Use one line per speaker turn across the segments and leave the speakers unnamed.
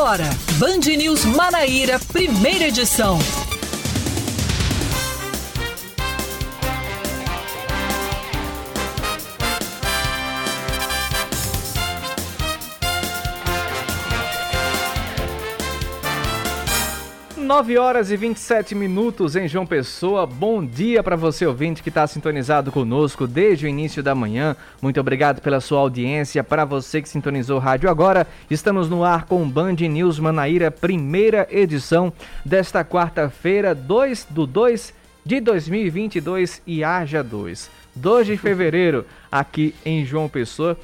agora, Band News Manaíra, primeira edição.
9 horas e 27 minutos em João Pessoa. Bom dia para você, ouvinte, que está sintonizado conosco desde o início da manhã. Muito obrigado pela sua audiência. Para você que sintonizou o rádio agora, estamos no ar com Band News Manaíra, primeira edição desta quarta-feira, 2 do 2 de 2022 e haja 2. 2 de fevereiro, aqui em João Pessoa.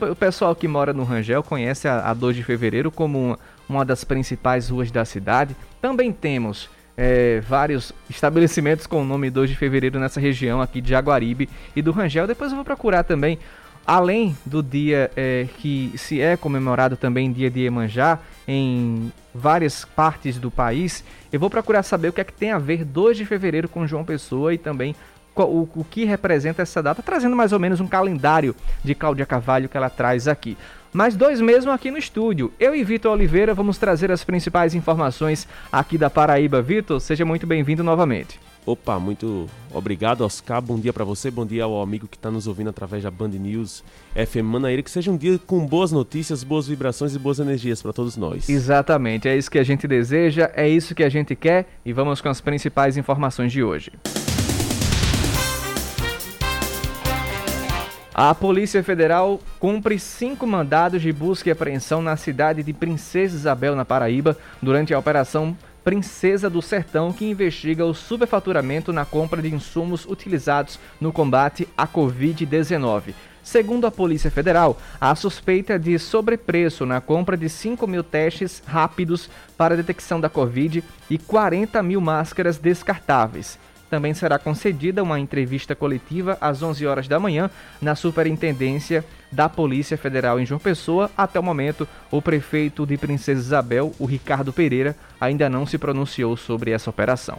O pessoal que mora no Rangel conhece a, a 2 de fevereiro como uma, uma das principais ruas da cidade. Também temos é, vários estabelecimentos com o nome 2 de fevereiro nessa região aqui de Jaguaribe e do Rangel. Depois eu vou procurar também, além do dia é, que se é comemorado também dia de Iemanjá em várias partes do país, eu vou procurar saber o que é que tem a ver 2 de fevereiro com João Pessoa e também o, o que representa essa data, trazendo mais ou menos um calendário de Cláudia Carvalho que ela traz aqui mas dois mesmo aqui no estúdio. Eu e Vitor Oliveira vamos trazer as principais informações aqui da Paraíba. Vitor, seja muito bem-vindo novamente.
Opa, muito obrigado, Oscar. Bom dia para você, bom dia ao amigo que está nos ouvindo através da Band News FM Manaíra. Que seja um dia com boas notícias, boas vibrações e boas energias para todos nós.
Exatamente, é isso que a gente deseja, é isso que a gente quer e vamos com as principais informações de hoje. A Polícia Federal cumpre cinco mandados de busca e apreensão na cidade de Princesa Isabel, na Paraíba, durante a Operação Princesa do Sertão, que investiga o superfaturamento na compra de insumos utilizados no combate à Covid-19. Segundo a Polícia Federal, há suspeita de sobrepreço na compra de 5 mil testes rápidos para detecção da Covid e 40 mil máscaras descartáveis. Também será concedida uma entrevista coletiva às 11 horas da manhã na Superintendência da Polícia Federal em João Pessoa. Até o momento, o prefeito de Princesa Isabel, o Ricardo Pereira, ainda não se pronunciou sobre essa operação.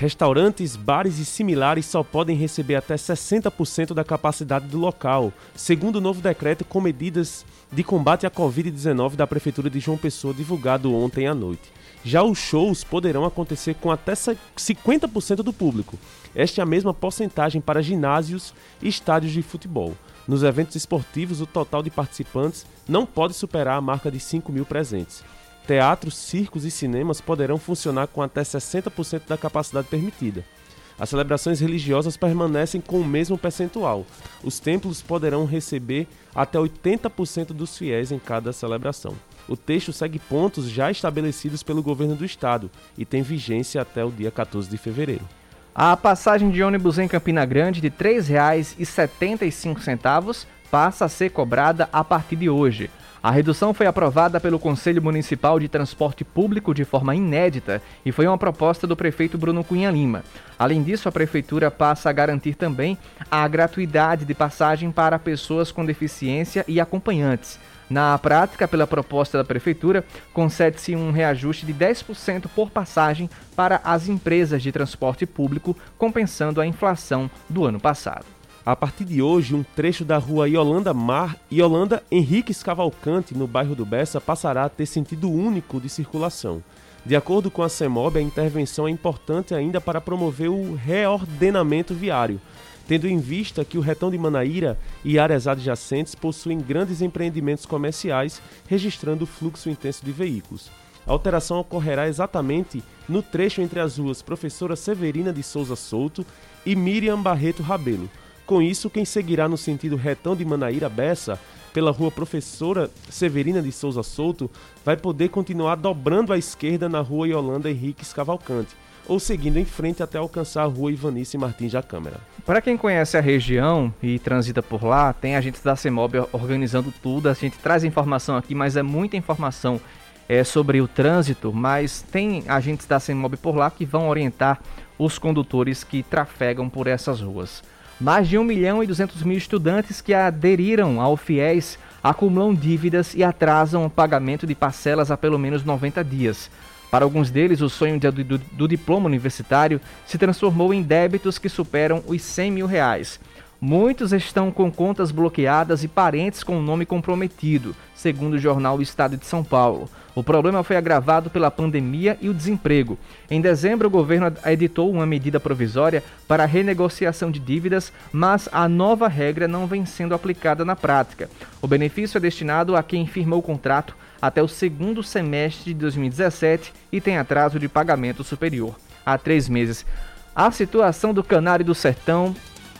Restaurantes, bares e similares só podem receber até 60% da capacidade do local, segundo o novo decreto com medidas de combate à Covid-19 da Prefeitura de João Pessoa, divulgado ontem à noite. Já os shows poderão acontecer com até 50% do público. Esta é a mesma porcentagem para ginásios e estádios de futebol. Nos eventos esportivos, o total de participantes não pode superar a marca de 5 mil presentes. Teatros, circos e cinemas poderão funcionar com até 60% da capacidade permitida. As celebrações religiosas permanecem com o mesmo percentual. Os templos poderão receber até 80% dos fiéis em cada celebração. O texto segue pontos já estabelecidos pelo governo do estado e tem vigência até o dia 14 de fevereiro.
A passagem de ônibus em Campina Grande de R$ 3,75 passa a ser cobrada a partir de hoje. A redução foi aprovada pelo Conselho Municipal de Transporte Público de forma inédita e foi uma proposta do prefeito Bruno Cunha Lima. Além disso, a prefeitura passa a garantir também a gratuidade de passagem para pessoas com deficiência e acompanhantes. Na prática, pela proposta da Prefeitura, concede-se um reajuste de 10% por passagem para as empresas de transporte público, compensando a inflação do ano passado.
A partir de hoje, um trecho da rua Yolanda Mar Yolanda Henrique Cavalcante, no bairro do Bessa, passará a ter sentido único de circulação. De acordo com a CEMOB, a intervenção é importante ainda para promover o reordenamento viário, tendo em vista que o Retão de Manaíra e áreas adjacentes possuem grandes empreendimentos comerciais, registrando fluxo intenso de veículos. A alteração ocorrerá exatamente no trecho entre as ruas Professora Severina de Souza Souto e Miriam Barreto Rabelo. Com isso, quem seguirá no sentido Retão de Manaíra Bessa pela rua Professora Severina de Souza Souto vai poder continuar dobrando à esquerda na rua Yolanda Henriques Cavalcante ou seguindo em frente até alcançar a rua Ivanice Martins da Câmara.
Para quem conhece a região e transita por lá, tem agentes da CEMOB organizando tudo. A gente traz informação aqui, mas é muita informação é, sobre o trânsito, mas tem agentes da CEMOB por lá que vão orientar os condutores que trafegam por essas ruas. Mais de 1 milhão e 200 mil estudantes que aderiram ao FIES acumulam dívidas e atrasam o pagamento de parcelas há pelo menos 90 dias. Para alguns deles, o sonho do, do, do, diploma universitário se transformou em débitos que superam os 100 mil reais. Muitos estão com contas bloqueadas e parentes com o nome comprometido, segundo o jornal o Estado de São Paulo. O problema foi agravado pela pandemia e o desemprego. Em dezembro, o governo editou uma medida provisória para renegociação de dívidas, mas a nova regra não vem sendo aplicada na prática. O benefício é destinado a quem firmou o contrato até o segundo semestre de 2017 e tem atraso de pagamento superior a três meses. A situação do Canário do Sertão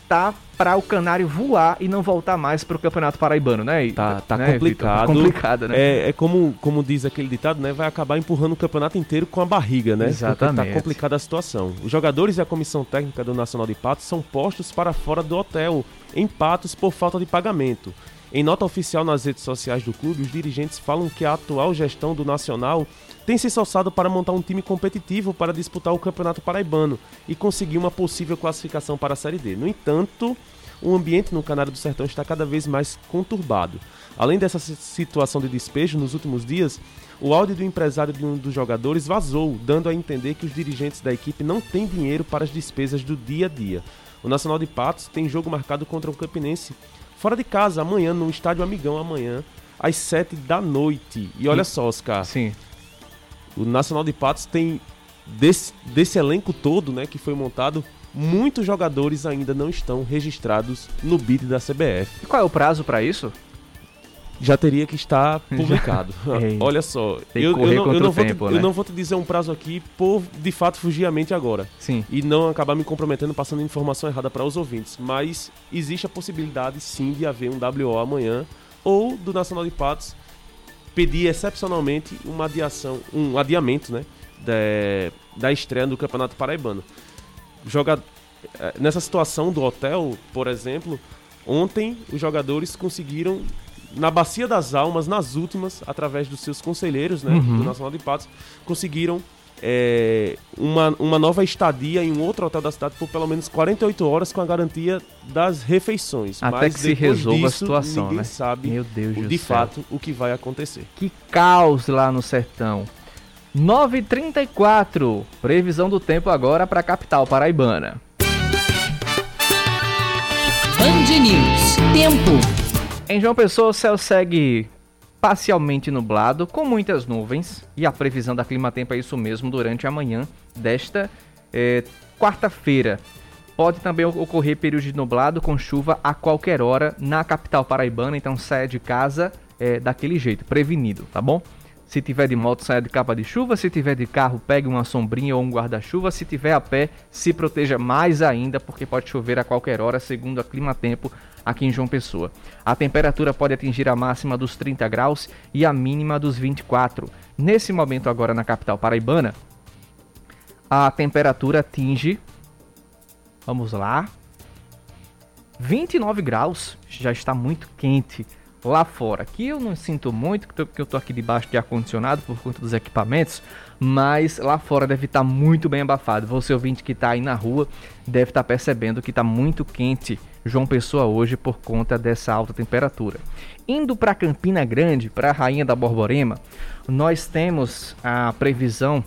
tá para o Canário voar e não voltar mais para o Campeonato Paraibano, né?
Tá, tá
né,
complicado.
Tá complicado, né?
É, é, como, como diz aquele ditado, né? Vai acabar empurrando o campeonato inteiro com a barriga, né?
Exatamente.
Porque tá complicada a situação. Os jogadores e a comissão técnica do Nacional de Patos são postos para fora do hotel, em Patos, por falta de pagamento. Em nota oficial nas redes sociais do clube, os dirigentes falam que a atual gestão do Nacional tem se esforçado para montar um time competitivo para disputar o Campeonato Paraibano e conseguir uma possível classificação para a Série D. No entanto, o ambiente no Canário do Sertão está cada vez mais conturbado. Além dessa situação de despejo nos últimos dias, o áudio do empresário de um dos jogadores vazou, dando a entender que os dirigentes da equipe não têm dinheiro para as despesas do dia a dia. O Nacional de Patos tem jogo marcado contra o Campinense fora de casa amanhã no estádio Amigão amanhã às 7 da noite. E olha só, Oscar.
Sim.
O Nacional de Patos tem desse, desse elenco todo, né, que foi montado, muitos jogadores ainda não estão registrados no BID da CBF.
E qual é o prazo para isso?
Já teria que estar publicado. Olha só, eu, eu, não, eu, não tempo, te, né? eu, não, vou te, dizer um prazo aqui por de fato fugir a mente agora.
Sim.
E não acabar me comprometendo passando informação errada para os ouvintes. Mas existe a possibilidade sim de haver um WO amanhã ou do Nacional de Patos pedir excepcionalmente uma adiação, um adiamento, né, da, da estreia do Campeonato Paraibano. Joga eh, nessa situação do hotel, por exemplo, ontem os jogadores conseguiram na Bacia das Almas, nas últimas, através dos seus conselheiros, né, uhum. do Nacional de Patos, conseguiram é, uma, uma nova estadia em um outro hotel da cidade por pelo menos 48 horas com a garantia das refeições.
Até Mas que se resolva disso, a situação,
ninguém
né?
sabe
Meu Deus
de fato o que vai acontecer.
Que caos lá no sertão. 9h34, previsão do tempo agora para a capital paraibana.
Band News, tempo.
Em João Pessoa, o céu segue parcialmente nublado, com muitas nuvens, e a previsão da Climatempo é isso mesmo durante a manhã desta é, quarta-feira. Pode também ocorrer período de nublado com chuva a qualquer hora na capital paraibana, então saia de casa é, daquele jeito, prevenido, tá bom? Se tiver de moto, saia de capa de chuva. Se tiver de carro, pegue uma sombrinha ou um guarda-chuva. Se tiver a pé, se proteja mais ainda, porque pode chover a qualquer hora, segundo a Clima Tempo aqui em João Pessoa. A temperatura pode atingir a máxima dos 30 graus e a mínima dos 24. Nesse momento agora na capital paraibana, a temperatura atinge, vamos lá, 29 graus. Já está muito quente lá fora. Aqui eu não sinto muito, porque eu tô aqui debaixo de ar-condicionado por conta dos equipamentos, mas lá fora deve estar tá muito bem abafado. Você ouvinte que está aí na rua deve estar tá percebendo que está muito quente João Pessoa hoje por conta dessa alta temperatura. Indo para Campina Grande, para a Rainha da Borborema, nós temos a previsão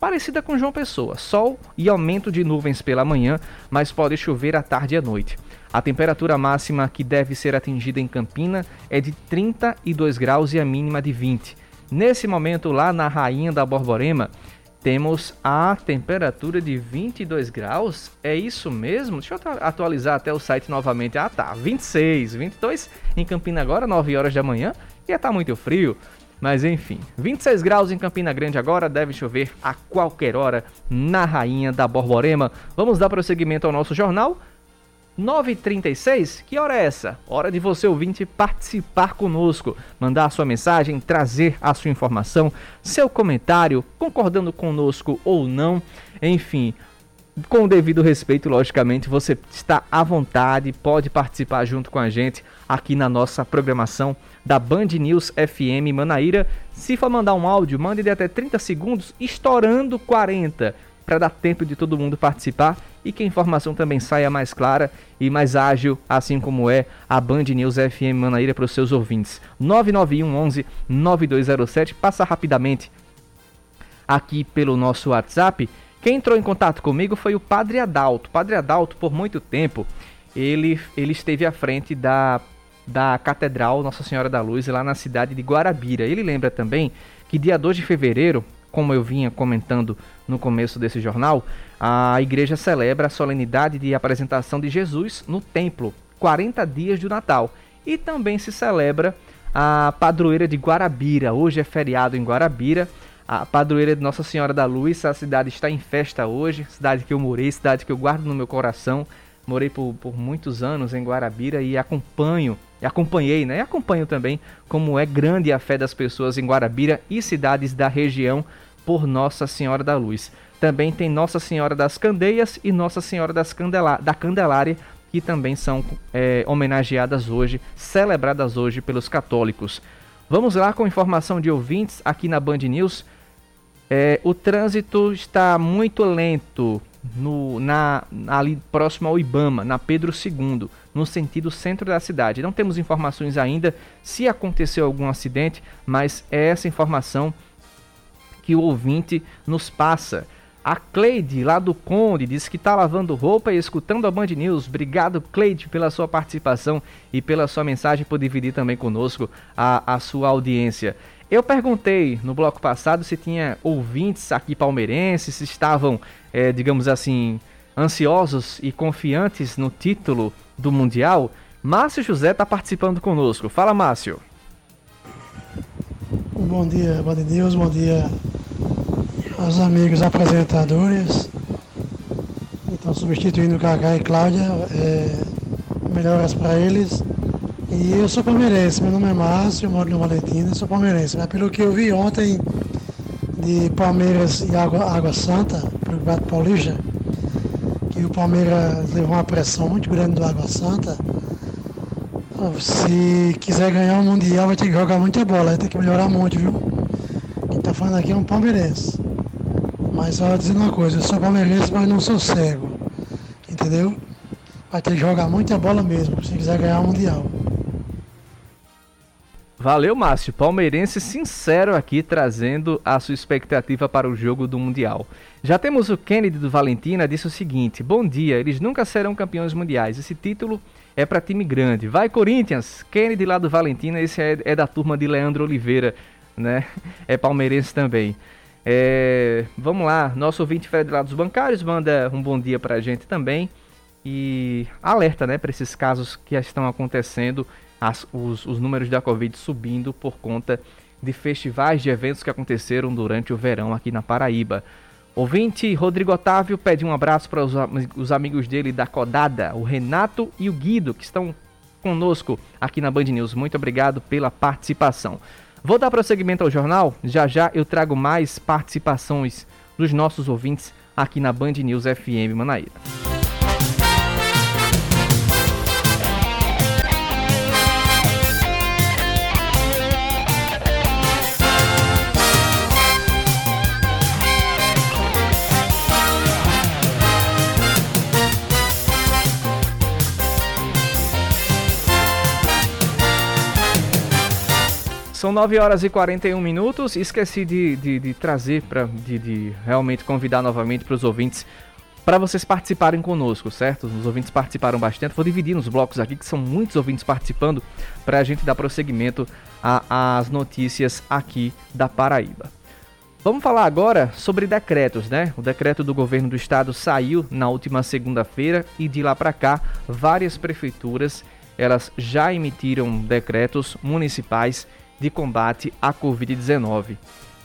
parecida com João Pessoa, sol e aumento de nuvens pela manhã, mas pode chover à tarde e à noite. A temperatura máxima que deve ser atingida em Campina é de 32 graus e a mínima de 20. Nesse momento, lá na Rainha da Borborema, temos a temperatura de 22 graus. É isso mesmo? Deixa eu atualizar até o site novamente. Ah, tá. 26, 22 em Campina agora, 9 horas da manhã. Ia tá muito frio. Mas enfim, 26 graus em Campina Grande agora, deve chover a qualquer hora na Rainha da Borborema. Vamos dar prosseguimento ao nosso jornal. 9h36, que hora é essa? Hora de você ouvinte participar conosco, mandar sua mensagem, trazer a sua informação, seu comentário, concordando conosco ou não, enfim, com o devido respeito, logicamente, você está à vontade, pode participar junto com a gente aqui na nossa programação da Band News FM Manaíra. Se for mandar um áudio, mande de até 30 segundos, estourando 40 para dar tempo de todo mundo participar e que a informação também saia mais clara e mais ágil, assim como é a Band News FM Manaíra para os seus ouvintes. 991 11 9207, passa rapidamente aqui pelo nosso WhatsApp. Quem entrou em contato comigo foi o Padre Adalto. Padre Adalto, por muito tempo, ele, ele esteve à frente da, da Catedral Nossa Senhora da Luz, lá na cidade de Guarabira. Ele lembra também que dia 2 de fevereiro, como eu vinha comentando no começo desse jornal, a igreja celebra a solenidade de apresentação de Jesus no templo, 40 dias do Natal. E também se celebra a padroeira de Guarabira. Hoje é feriado em Guarabira. A padroeira de Nossa Senhora da Luz, a cidade está em festa hoje, cidade que eu morei, cidade que eu guardo no meu coração. Morei por, por muitos anos em Guarabira e acompanho, e acompanhei, né? E acompanho também como é grande a fé das pessoas em Guarabira e cidades da região por Nossa Senhora da Luz. Também tem Nossa Senhora das Candeias e Nossa Senhora das Candela da Candelária, que também são é, homenageadas hoje, celebradas hoje pelos católicos. Vamos lá com informação de ouvintes aqui na Band News. É, o trânsito está muito lento no, na, ali próximo ao Ibama, na Pedro II, no sentido centro da cidade. Não temos informações ainda se aconteceu algum acidente, mas essa informação que o ouvinte nos passa. A Cleide, lá do Conde, diz que está lavando roupa e escutando a Band News. Obrigado, Cleide, pela sua participação e pela sua mensagem por dividir também conosco a, a sua audiência. Eu perguntei no bloco passado se tinha ouvintes aqui palmeirenses, se estavam, é, digamos assim, ansiosos e confiantes no título do Mundial. Márcio José está participando conosco. Fala, Márcio.
Bom dia, Band News, bom dia aos amigos apresentadores. Então, substituindo o Cacá e Cláudia, é, melhoras para eles. E eu sou palmeirense, meu nome é Márcio, moro no Valentina, sou palmeirense. Mas pelo que eu vi ontem de Palmeiras e Água, Água Santa, pelo Campeonato Paulista, que o Palmeiras levou uma pressão muito grande do Água Santa. Se quiser ganhar o Mundial vai ter que jogar muita bola, vai ter que melhorar muito, viu? Quem está falando aqui é um palmeirense. Mas só dizer uma coisa, eu sou palmeirense, mas não sou cego. Entendeu? Vai ter que jogar muita bola mesmo, se quiser ganhar o Mundial.
Valeu, Márcio. Palmeirense sincero aqui, trazendo a sua expectativa para o jogo do Mundial. Já temos o Kennedy do Valentina, disse o seguinte: Bom dia, eles nunca serão campeões mundiais. Esse título é para time grande. Vai, Corinthians! Kennedy lá do Valentina, esse é, é da turma de Leandro Oliveira, né? É palmeirense também. É, vamos lá, nosso ouvinte Fred lá dos bancários manda um bom dia para a gente também e alerta né, para esses casos que estão acontecendo, as, os, os números da Covid subindo por conta de festivais de eventos que aconteceram durante o verão aqui na Paraíba. Ouvinte Rodrigo Otávio pede um abraço para os, os, amigos dele da Codada, o Renato e o Guido, que estão conosco aqui na Band News. Muito obrigado pela participação. Vou dar prosseguimento ao jornal. Já já eu trago mais participações dos nossos ouvintes aqui na Band News FM Manaíra. São 9 horas e 41 minutos. Esqueci de, de, de trazer, pra, de, de realmente convidar novamente para os ouvintes para vocês participarem conosco, certo? Os ouvintes participaram bastante. Vou dividir nos blocos aqui, que são muitos ouvintes participando, para a gente dar prosseguimento às notícias aqui da Paraíba. Vamos falar agora sobre decretos, né? O decreto do governo do estado saiu na última segunda-feira e de lá para cá várias prefeituras elas já emitiram decretos municipais de combate à Covid-19.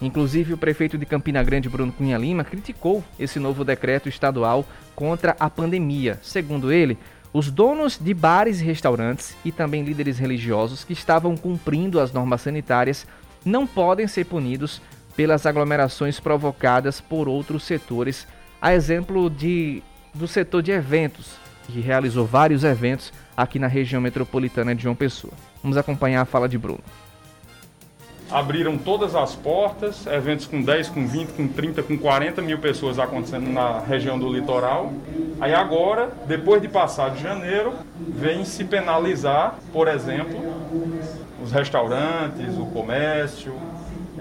Inclusive, o prefeito de Campina Grande, Bruno Cunha Lima, criticou esse novo decreto estadual contra a pandemia. Segundo ele, os donos de bares e restaurantes e também líderes religiosos que estavam cumprindo as normas sanitárias não podem ser punidos pelas aglomerações provocadas por outros setores, a exemplo de, do setor de eventos, que realizou vários eventos aqui na região metropolitana de João Pessoa. Vamos acompanhar a fala de Bruno
abriram todas as portas, eventos com 10, com 20, com 30, com 40 mil pessoas acontecendo na região do litoral. Aí agora, depois de passar de janeiro, vem se penalizar, por exemplo, os restaurantes, o comércio,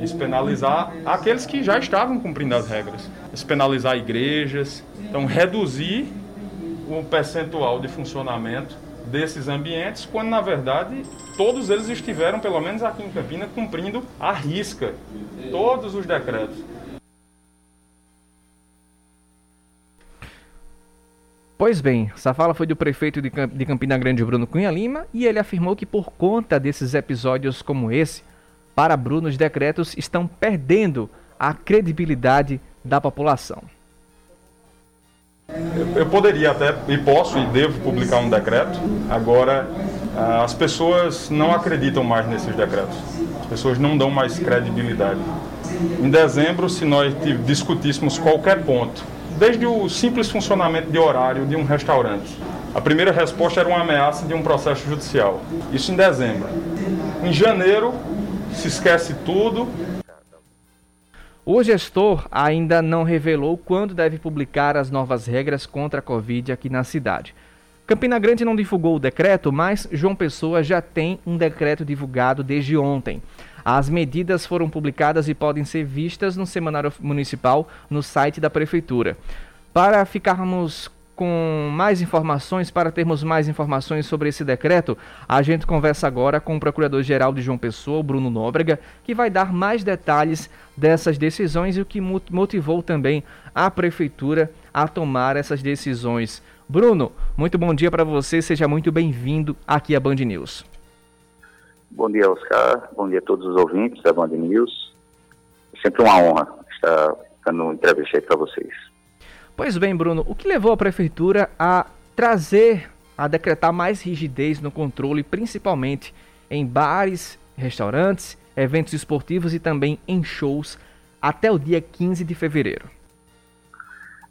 se penalizar aqueles que já estavam cumprindo as regras, se penalizar igrejas, então reduzir o percentual de funcionamento desses ambientes, quando na verdade todos eles estiveram, pelo menos aqui em Campina, cumprindo a risca todos os decretos.
Pois bem, essa fala foi do prefeito de Campina Grande, Bruno Cunha Lima, e ele afirmou que por conta desses episódios como esse, para Bruno os decretos estão perdendo a credibilidade da população.
Eu poderia até, e posso e devo publicar um decreto, agora ah, as pessoas não acreditam mais nesses decretos, as pessoas não dão mais credibilidade. Em dezembro, se nós discutíssemos qualquer ponto, desde o simples funcionamento de horário de um restaurante, a primeira resposta era uma ameaça de um processo judicial. Isso em dezembro. Em janeiro, se esquece tudo,
o gestor ainda não revelou quando deve publicar as novas regras contra a Covid aqui na cidade. Campina Grande não divulgou o decreto, mas João Pessoa já tem um decreto divulgado desde ontem. As medidas foram publicadas e podem ser vistas no Semanário Municipal no site da Prefeitura. Para ficarmos com mais informações, para termos mais informações sobre esse decreto, a gente conversa agora com o Procurador-Geral de João Pessoa, Bruno Nóbrega, que vai dar mais detalhes dessas decisões e o que motivou também a Prefeitura a tomar essas decisões. Bruno, muito bom dia para você, seja muito bem-vindo aqui à Band News.
Bom dia, Oscar, bom dia a todos os ouvintes da Band News. É sempre uma honra estar dando entrevista aí para vocês.
Pois bem, Bruno, o que levou a prefeitura a trazer, a decretar mais rigidez no controle, principalmente em bares, restaurantes, eventos esportivos e também em shows, até o dia 15 de fevereiro?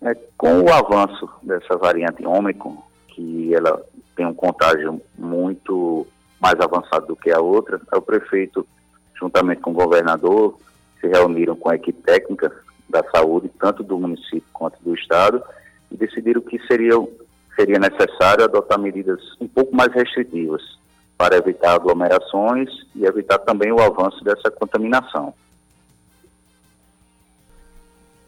É, com o avanço dessa variante Ômicron, que ela tem um contágio muito mais avançado do que a outra, o prefeito, juntamente com o governador, se reuniram com a equipe técnica da saúde, tanto do município quanto do estado, e decidiram que seria, seria necessário adotar medidas um pouco mais restritivas para evitar aglomerações e evitar também o avanço dessa contaminação.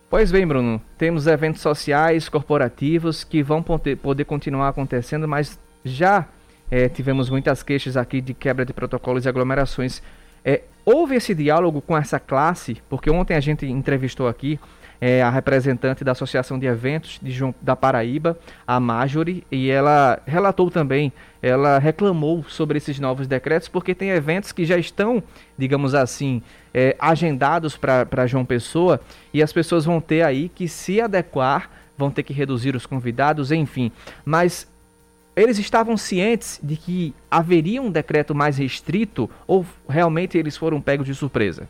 Pois bem, Bruno, temos eventos sociais, corporativos que vão poder continuar acontecendo, mas já é, tivemos muitas queixas aqui de quebra de protocolos e aglomerações. É, houve esse diálogo com essa classe, porque ontem a gente entrevistou aqui é, a representante da Associação de Eventos de João, da Paraíba, a Marjorie, e ela relatou também, ela reclamou sobre esses novos decretos, porque tem eventos que já estão, digamos assim, é, agendados para João Pessoa, e as pessoas vão ter aí que se adequar, vão ter que reduzir os convidados, enfim. Mas eles estavam cientes de que haveria um decreto mais restrito ou realmente eles foram pegos de surpresa?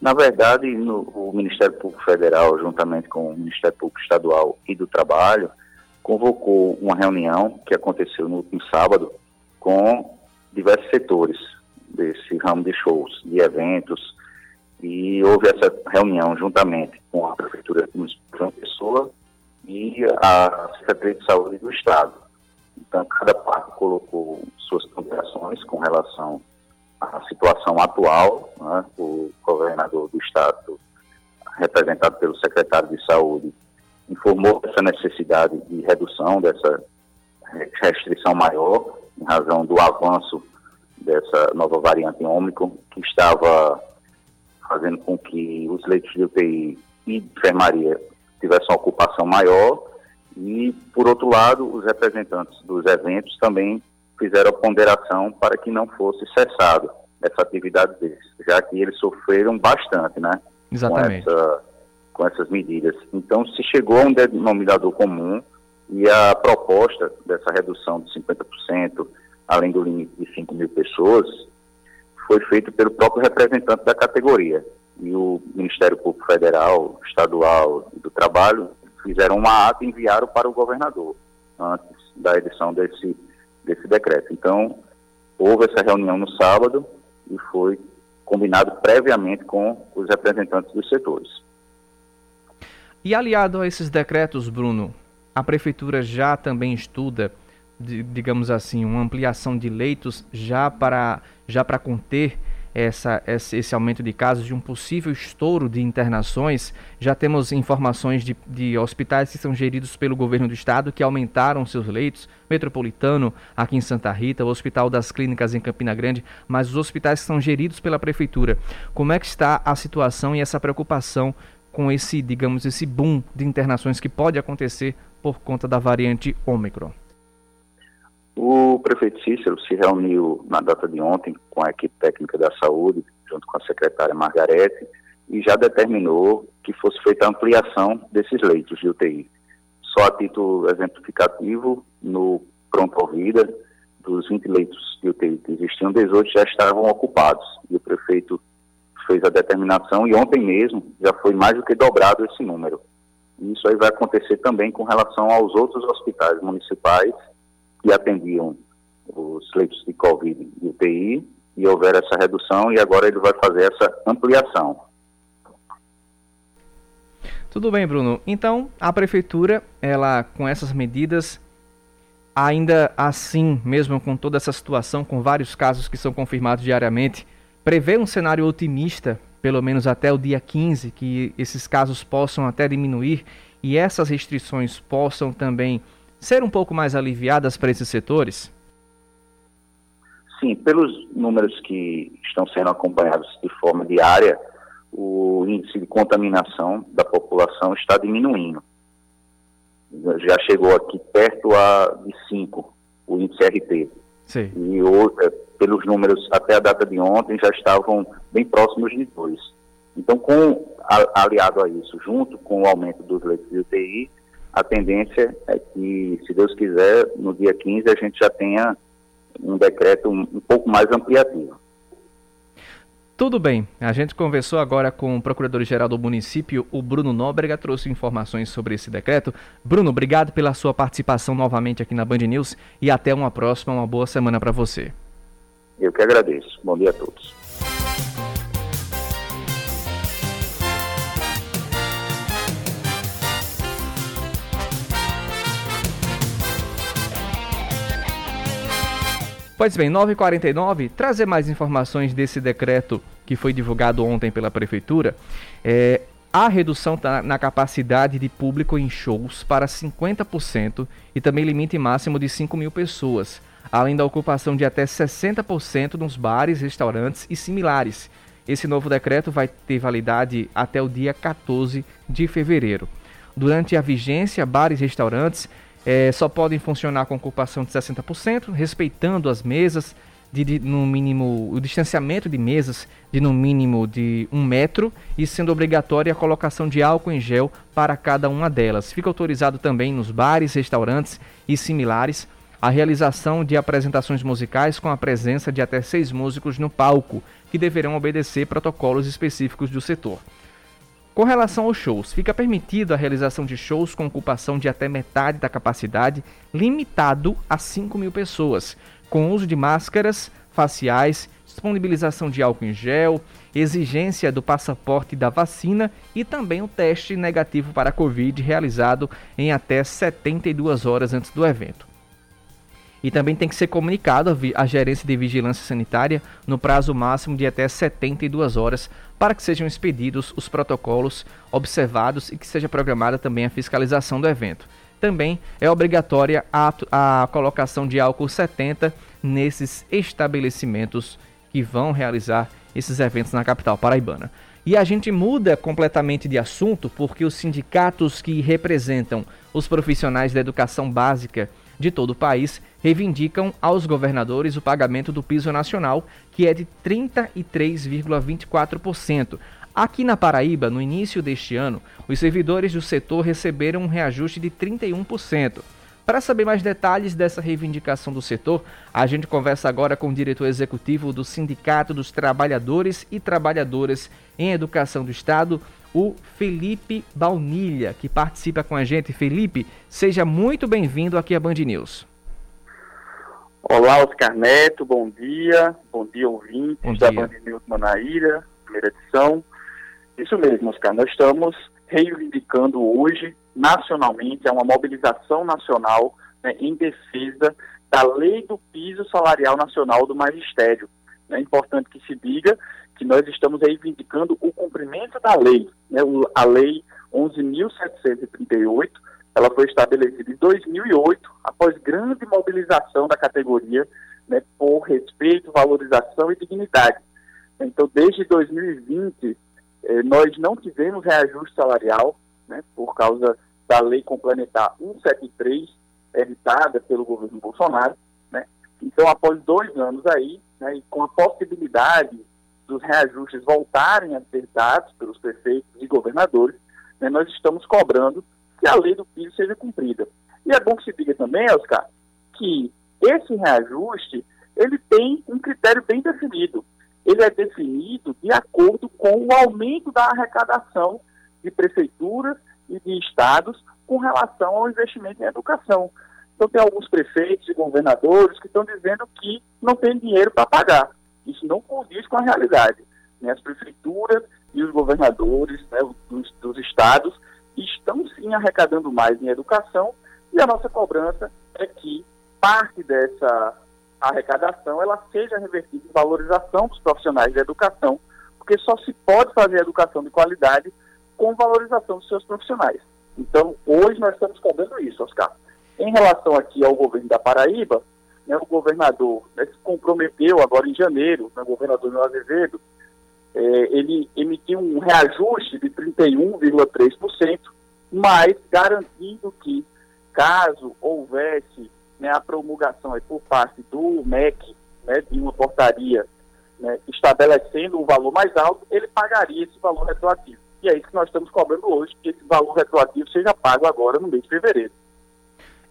Na verdade, no, o Ministério Público Federal, juntamente com o Ministério Público Estadual e do Trabalho, convocou uma reunião que aconteceu no último sábado com diversos setores desse ramo de shows, de eventos, e houve essa reunião juntamente com a Prefeitura de João Pessoa e a Secretaria de Saúde do Estado. Então, cada parte colocou suas ponderações com relação à situação atual. Né? O governador do Estado, representado pelo secretário de Saúde, informou essa necessidade de redução dessa restrição maior, em razão do avanço dessa nova variante ômicron, que estava fazendo com que os leitos de UTI e de enfermaria tivesse uma ocupação maior e, por outro lado, os representantes dos eventos também fizeram a ponderação para que não fosse cessado essa atividade deles, já que eles sofreram bastante, né?
Exatamente.
Com, essa, com essas medidas. Então, se chegou a um denominador comum e a proposta dessa redução de 50%, além do limite de 5 mil pessoas, foi feita pelo próprio representante da categoria e o Ministério Público Federal, Estadual e do Trabalho fizeram uma ata e enviaram para o governador antes da edição desse, desse decreto. Então, houve essa reunião no sábado e foi combinado previamente com os representantes dos setores.
E aliado a esses decretos, Bruno, a prefeitura já também estuda, digamos assim, uma ampliação de leitos já para já para conter essa, esse aumento de casos, de um possível estouro de internações. Já temos informações de, de hospitais que são geridos pelo governo do estado que aumentaram seus leitos, Metropolitano aqui em Santa Rita, o Hospital das Clínicas em Campina Grande, mas os hospitais que são geridos pela prefeitura. Como é que está a situação e essa preocupação com esse, digamos, esse boom de internações que pode acontecer por conta da variante Ômicron?
O prefeito Cícero se reuniu na data de ontem com a equipe técnica da saúde, junto com a secretária Margarete, e já determinou que fosse feita a ampliação desses leitos de UTI. Só a título exemplificativo, no Pronto Vida, dos 20 leitos de UTI que existiam, 18 já estavam ocupados. E o prefeito fez a determinação e ontem mesmo já foi mais do que dobrado esse número. E isso aí vai acontecer também com relação aos outros hospitais municipais que atendiam os leitos de Covid e UTI, e houver essa redução, e agora ele vai fazer essa ampliação.
Tudo bem, Bruno. Então, a prefeitura, ela com essas medidas, ainda assim, mesmo com toda essa situação, com vários casos que são confirmados diariamente, prevê um cenário otimista, pelo menos até o dia 15, que esses casos possam até diminuir e essas restrições possam também ser um pouco mais aliviadas para esses setores?
Sim, pelos números que estão sendo acompanhados de forma diária, o índice de contaminação da população está diminuindo. Já chegou aqui perto a, de 5, o índice RT. Sim. E o, é, pelos números até a data de ontem já estavam bem próximos de 2. Então, com, aliado a isso, junto com o aumento dos leitos de UTI, a tendência é que, se Deus quiser, no dia 15 a gente já tenha um decreto um, um pouco mais ampliativo.
Tudo bem, a gente conversou agora com o Procurador-Geral do município, o Bruno Nóbrega, trouxe informações sobre esse decreto. Bruno, obrigado pela sua participação novamente aqui na Band News e até uma próxima, uma boa semana para você.
Eu que agradeço. Bom dia a todos.
Pois bem, 9h49, trazer mais informações desse decreto que foi divulgado ontem pela Prefeitura. É, a redução tá na capacidade de público em shows para 50% e também limite máximo de 5 mil pessoas, além da ocupação de até 60% nos bares, restaurantes e similares. Esse novo decreto vai ter validade até o dia 14 de fevereiro. Durante a vigência, bares e restaurantes é, só podem funcionar com ocupação de 60%, respeitando as mesas, de, de, no mínimo o distanciamento de mesas de no mínimo de um metro e sendo obrigatória a colocação de álcool em gel para cada uma delas. Fica autorizado também nos bares, restaurantes e similares a realização de apresentações musicais com a presença de até seis músicos no palco, que deverão obedecer protocolos específicos do setor. Com relação aos shows, fica permitido a realização de shows com ocupação de até metade da capacidade, limitado a 5 mil pessoas, com uso de máscaras faciais, disponibilização de álcool em gel, exigência do passaporte da vacina e também o teste negativo para a Covid realizado em até 72 horas antes do evento. E também tem que ser comunicado à gerência de vigilância sanitária no prazo máximo de até 72 horas para que sejam expedidos os protocolos observados e que seja programada também a fiscalização do evento. Também é obrigatória a, a colocação de álcool 70 nesses estabelecimentos que vão realizar esses eventos na capital paraibana. E a gente muda completamente de assunto porque os sindicatos que representam os profissionais da educação básica de todo o país reivindicam aos governadores o pagamento do piso nacional, que é de 33,24%. Aqui na Paraíba, no início deste ano, os servidores do setor receberam um reajuste de 31%. Para saber mais detalhes dessa reivindicação do setor, a gente conversa agora com o diretor executivo do Sindicato dos Trabalhadores e Trabalhadoras em Educação do Estado, o Felipe Baunilha, que participa com a gente. Felipe, seja muito bem-vindo aqui à Band News.
Olá, Oscar Neto, bom dia. Bom dia, ouvintes bom dia. da Band News Manaíra, primeira edição. Isso mesmo, Oscar. Nós estamos reivindicando hoje, nacionalmente, é uma mobilização nacional né, em defesa da lei do piso salarial nacional do magistério. é importante que se diga que nós estamos reivindicando o cumprimento da lei. Né? A lei 11.738, ela foi estabelecida em 2008, após grande mobilização da categoria né, por respeito, valorização e dignidade. Então, desde 2020, eh, nós não tivemos reajuste salarial, né, por causa da lei complementar 173, editada pelo governo Bolsonaro. Né? Então, após dois anos aí, né, e com a possibilidade dos reajustes voltarem a ser dados pelos prefeitos e governadores, né, nós estamos cobrando que a lei do piso seja cumprida. E é bom que se diga também, Oscar, que esse reajuste ele tem um critério bem definido. Ele é definido de acordo com o aumento da arrecadação de prefeituras e de estados com relação ao investimento em educação. Então, tem alguns prefeitos e governadores que estão dizendo que não tem dinheiro para pagar. Isso não condiz com a realidade. Né? As prefeituras e os governadores né, dos, dos estados estão sim arrecadando mais em educação e a nossa cobrança é que parte dessa arrecadação ela seja revertida em valorização dos profissionais da educação, porque só se pode fazer educação de qualidade com valorização dos seus profissionais. Então, hoje nós estamos cobrando isso, Oscar. Em relação aqui ao governo da Paraíba, né, o governador né, se comprometeu agora em janeiro, né, o governador João Azevedo, é, ele emitiu um reajuste de 31,3%, mas garantindo que, caso houvesse né, a promulgação aí por parte do MEC né, de uma portaria né, estabelecendo um valor mais alto, ele pagaria esse valor retroativo. E é isso que nós estamos cobrando hoje, que esse valor retroativo seja pago agora no mês de fevereiro.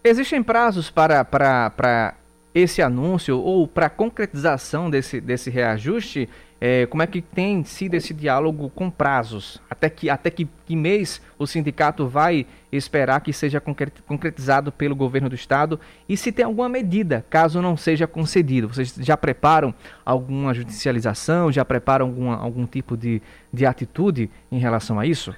Existem prazos para, para, para esse anúncio ou para concretização desse, desse reajuste? É, como é que tem sido esse diálogo com prazos? Até que, até que, que mês o sindicato vai esperar que seja concretizado pelo governo do estado? E se tem alguma medida, caso não seja concedido? Vocês já preparam alguma judicialização? Já preparam alguma, algum tipo de, de atitude em relação a isso?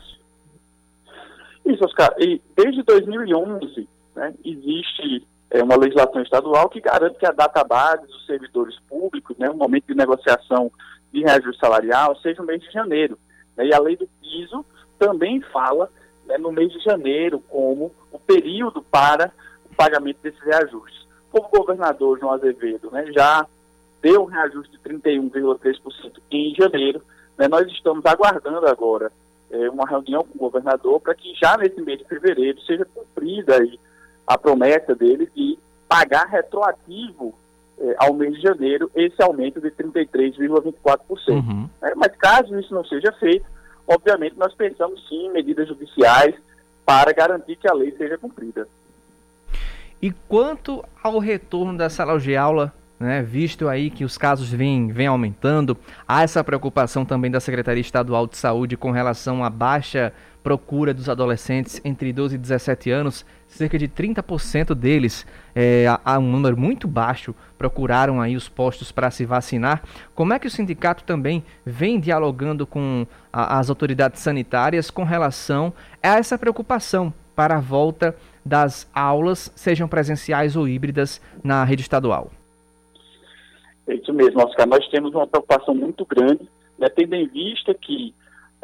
Isso, Oscar. E desde 2011 né, existe é, uma legislação estadual que garante que a database dos servidores públicos, né, o momento de negociação de reajuste salarial, seja no mês de janeiro. Né, e a lei do piso também fala né, no mês de janeiro como o período para o pagamento desses reajustes. Como o governador João Azevedo né, já deu um reajuste de 31,3% em janeiro, né, nós estamos aguardando agora é, uma reunião com o governador para que já nesse mês de fevereiro seja cumprida aí a promessa dele de pagar retroativo eh, ao mês de janeiro esse aumento de 33,24%. Uhum. É, mas caso isso não seja feito, obviamente nós pensamos sim em medidas judiciais para garantir que a lei seja cumprida.
E quanto ao retorno da sala de aula, né, visto aí que os casos vêm, vêm aumentando, há essa preocupação também da Secretaria Estadual de Saúde com relação à baixa procura dos adolescentes entre 12 e 17 anos, cerca de 30% deles, é, há um número muito baixo, procuraram aí os postos para se vacinar. Como é que o sindicato também vem dialogando com a, as autoridades sanitárias com relação a essa preocupação para a volta das aulas, sejam presenciais ou híbridas, na rede estadual?
É isso mesmo, Oscar. Nós temos uma preocupação muito grande, né, tendo em vista que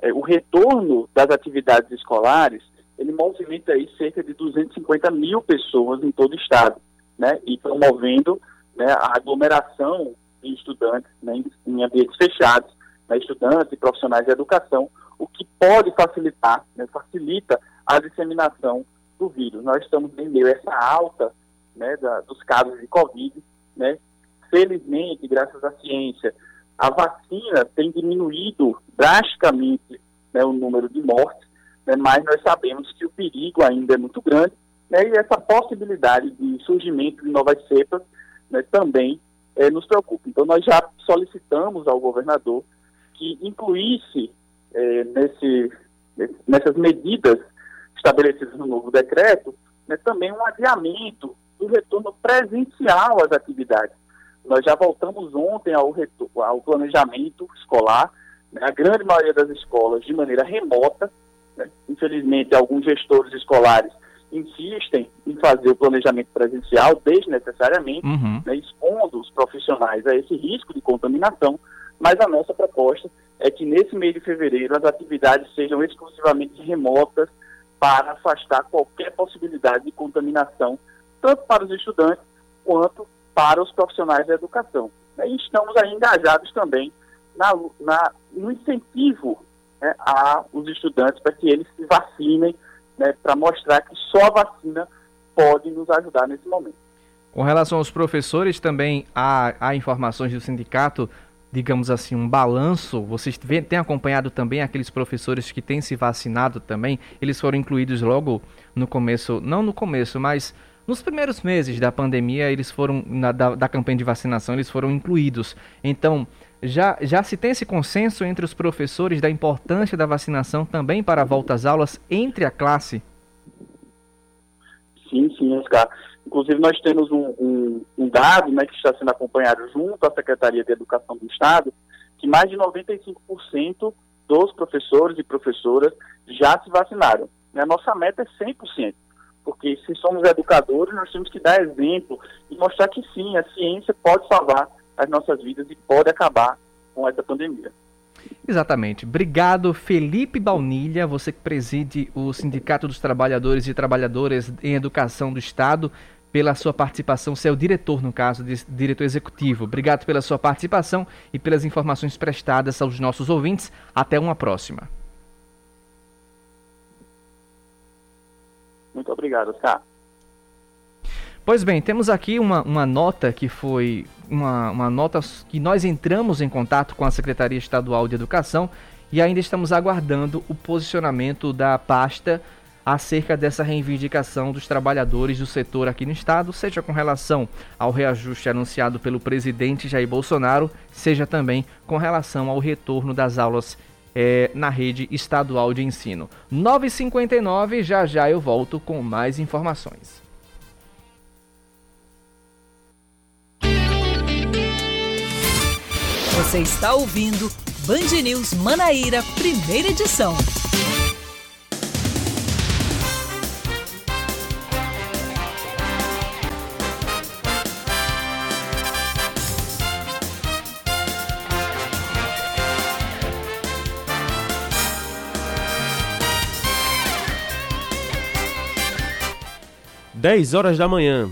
é, o retorno das atividades escolares, ele movimenta aí cerca de 250 mil pessoas em todo o estado, né, e promovendo né, a aglomeração de estudantes né, em, ambientes fechados, né, estudantes e profissionais de educação, o que pode facilitar, né, facilita a disseminação do vírus. Nós estamos em meio a essa alta né, da, dos casos de Covid, né, felizmente, graças à ciência, a vacina tem diminuído drasticamente né, o número de mortes, né, mas nós sabemos que o perigo ainda é muito grande né, e essa possibilidade de surgimento de novas cepas né, também é, nos preocupa. Então, nós já solicitamos ao governador que incluísse é, nesse, nessas medidas estabelecidas no novo decreto né, também um adiamento do retorno presencial às atividades. Nós já voltamos ontem ao, ao planejamento escolar, né, a grande maioria das escolas de maneira remota. Né, infelizmente, alguns gestores escolares insistem em fazer o planejamento presencial desnecessariamente,
Uhum.
né, expondo os profissionais a esse risco de contaminação, mas a nossa proposta é que nesse mês de fevereiro as atividades sejam exclusivamente remotas para afastar qualquer possibilidade de contaminação, tanto para os estudantes quanto para os profissionais da educação. E estamos aí engajados também na, na- no incentivo né, aos estudantes para que eles se vacinem, né, para mostrar que só a vacina pode nos ajudar nesse momento.
Com relação aos professores, também há, há informações do sindicato, digamos assim, um balanço. Vocês têm acompanhado também aqueles professores que têm se vacinado também? Eles foram incluídos logo no começo, não no começo, mas nos primeiros meses da pandemia, eles foram, na- da, da campanha de vacinação, eles foram incluídos. Então, já, já se tem esse consenso entre os professores da importância da vacinação também para a volta às aulas entre a classe?
Sim, sim, Oscar. Inclusive, nós temos um, um, um dado né, que está sendo acompanhado junto à Secretaria de Educação do Estado, que mais de 95% dos professores e professoras já se vacinaram. Né? A nossa meta é 100%, porque se somos educadores, nós temos que dar exemplo e mostrar que sim, a ciência pode salvar as nossas vidas e pode acabar com essa pandemia.
Exatamente. Obrigado, Felipe Baunilha, você que preside o Sindicato dos Trabalhadores e Trabalhadoras em Educação do Estado, pela sua participação, você é o diretor, no caso, diretor executivo. Obrigado pela sua participação e pelas informações prestadas aos nossos ouvintes. Até uma próxima.
Muito obrigado, Oscar.
Pois bem, temos aqui uma, uma nota que foi uma, uma nota que nós entramos em contato com a Secretaria Estadual de Educação e ainda estamos aguardando o posicionamento da pasta acerca dessa reivindicação dos trabalhadores do setor aqui no estado, seja com relação ao reajuste anunciado pelo presidente Jair Bolsonaro, seja também com relação ao retorno das aulas eh, na rede estadual de ensino. 9h59, já já eu volto com mais informações.
Você está ouvindo Band News Manaíra, primeira edição.
Dez horas da manhã.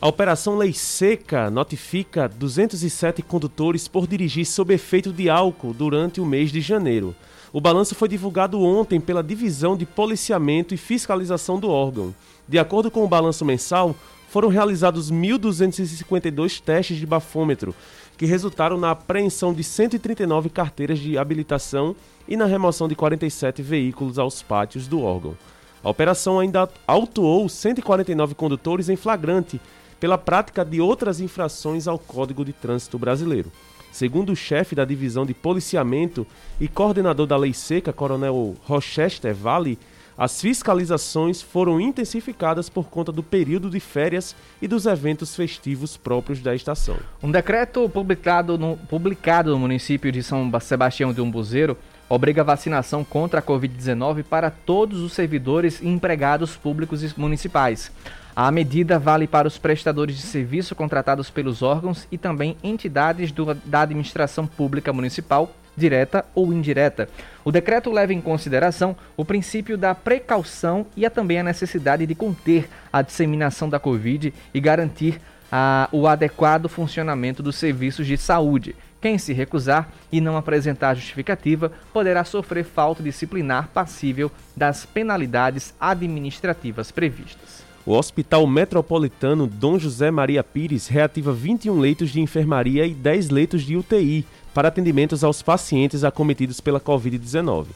A Operação Lei Seca notifica 207 condutores por dirigir sob efeito de álcool durante o mês de janeiro. O balanço foi divulgado ontem pela Divisão de Policiamento e Fiscalização do órgão. De acordo com o balanço mensal, foram realizados 1.252 testes de bafômetro, que resultaram na apreensão de 139 carteiras de habilitação e na remoção de 47 veículos aos pátios do órgão. A operação ainda autuou 149 condutores em flagrante pela prática de outras infrações ao Código de Trânsito Brasileiro. Segundo o chefe da divisão de policiamento e coordenador da Lei Seca, Coronel Rochester Vale, as fiscalizações foram intensificadas por conta do período de férias e dos eventos festivos próprios da estação.
Um decreto publicado no, publicado no município de São Sebastião de Umbuzeiro obriga a vacinação contra a Covid-19 para todos os servidores e empregados públicos e municipais. A medida vale para os prestadores de serviço contratados pelos órgãos e também entidades do, da administração pública municipal, direta ou indireta. O decreto leva em consideração o princípio da precaução e a também a necessidade de conter a disseminação da Covid e garantir a, o adequado funcionamento dos serviços de saúde. Quem se recusar e não apresentar justificativa poderá sofrer falta disciplinar passível das penalidades administrativas previstas.
O Hospital Metropolitano Dom José Maria Pires reativa 21 leitos de enfermaria e 10 leitos de UTI para atendimentos aos pacientes acometidos pela Covid-19.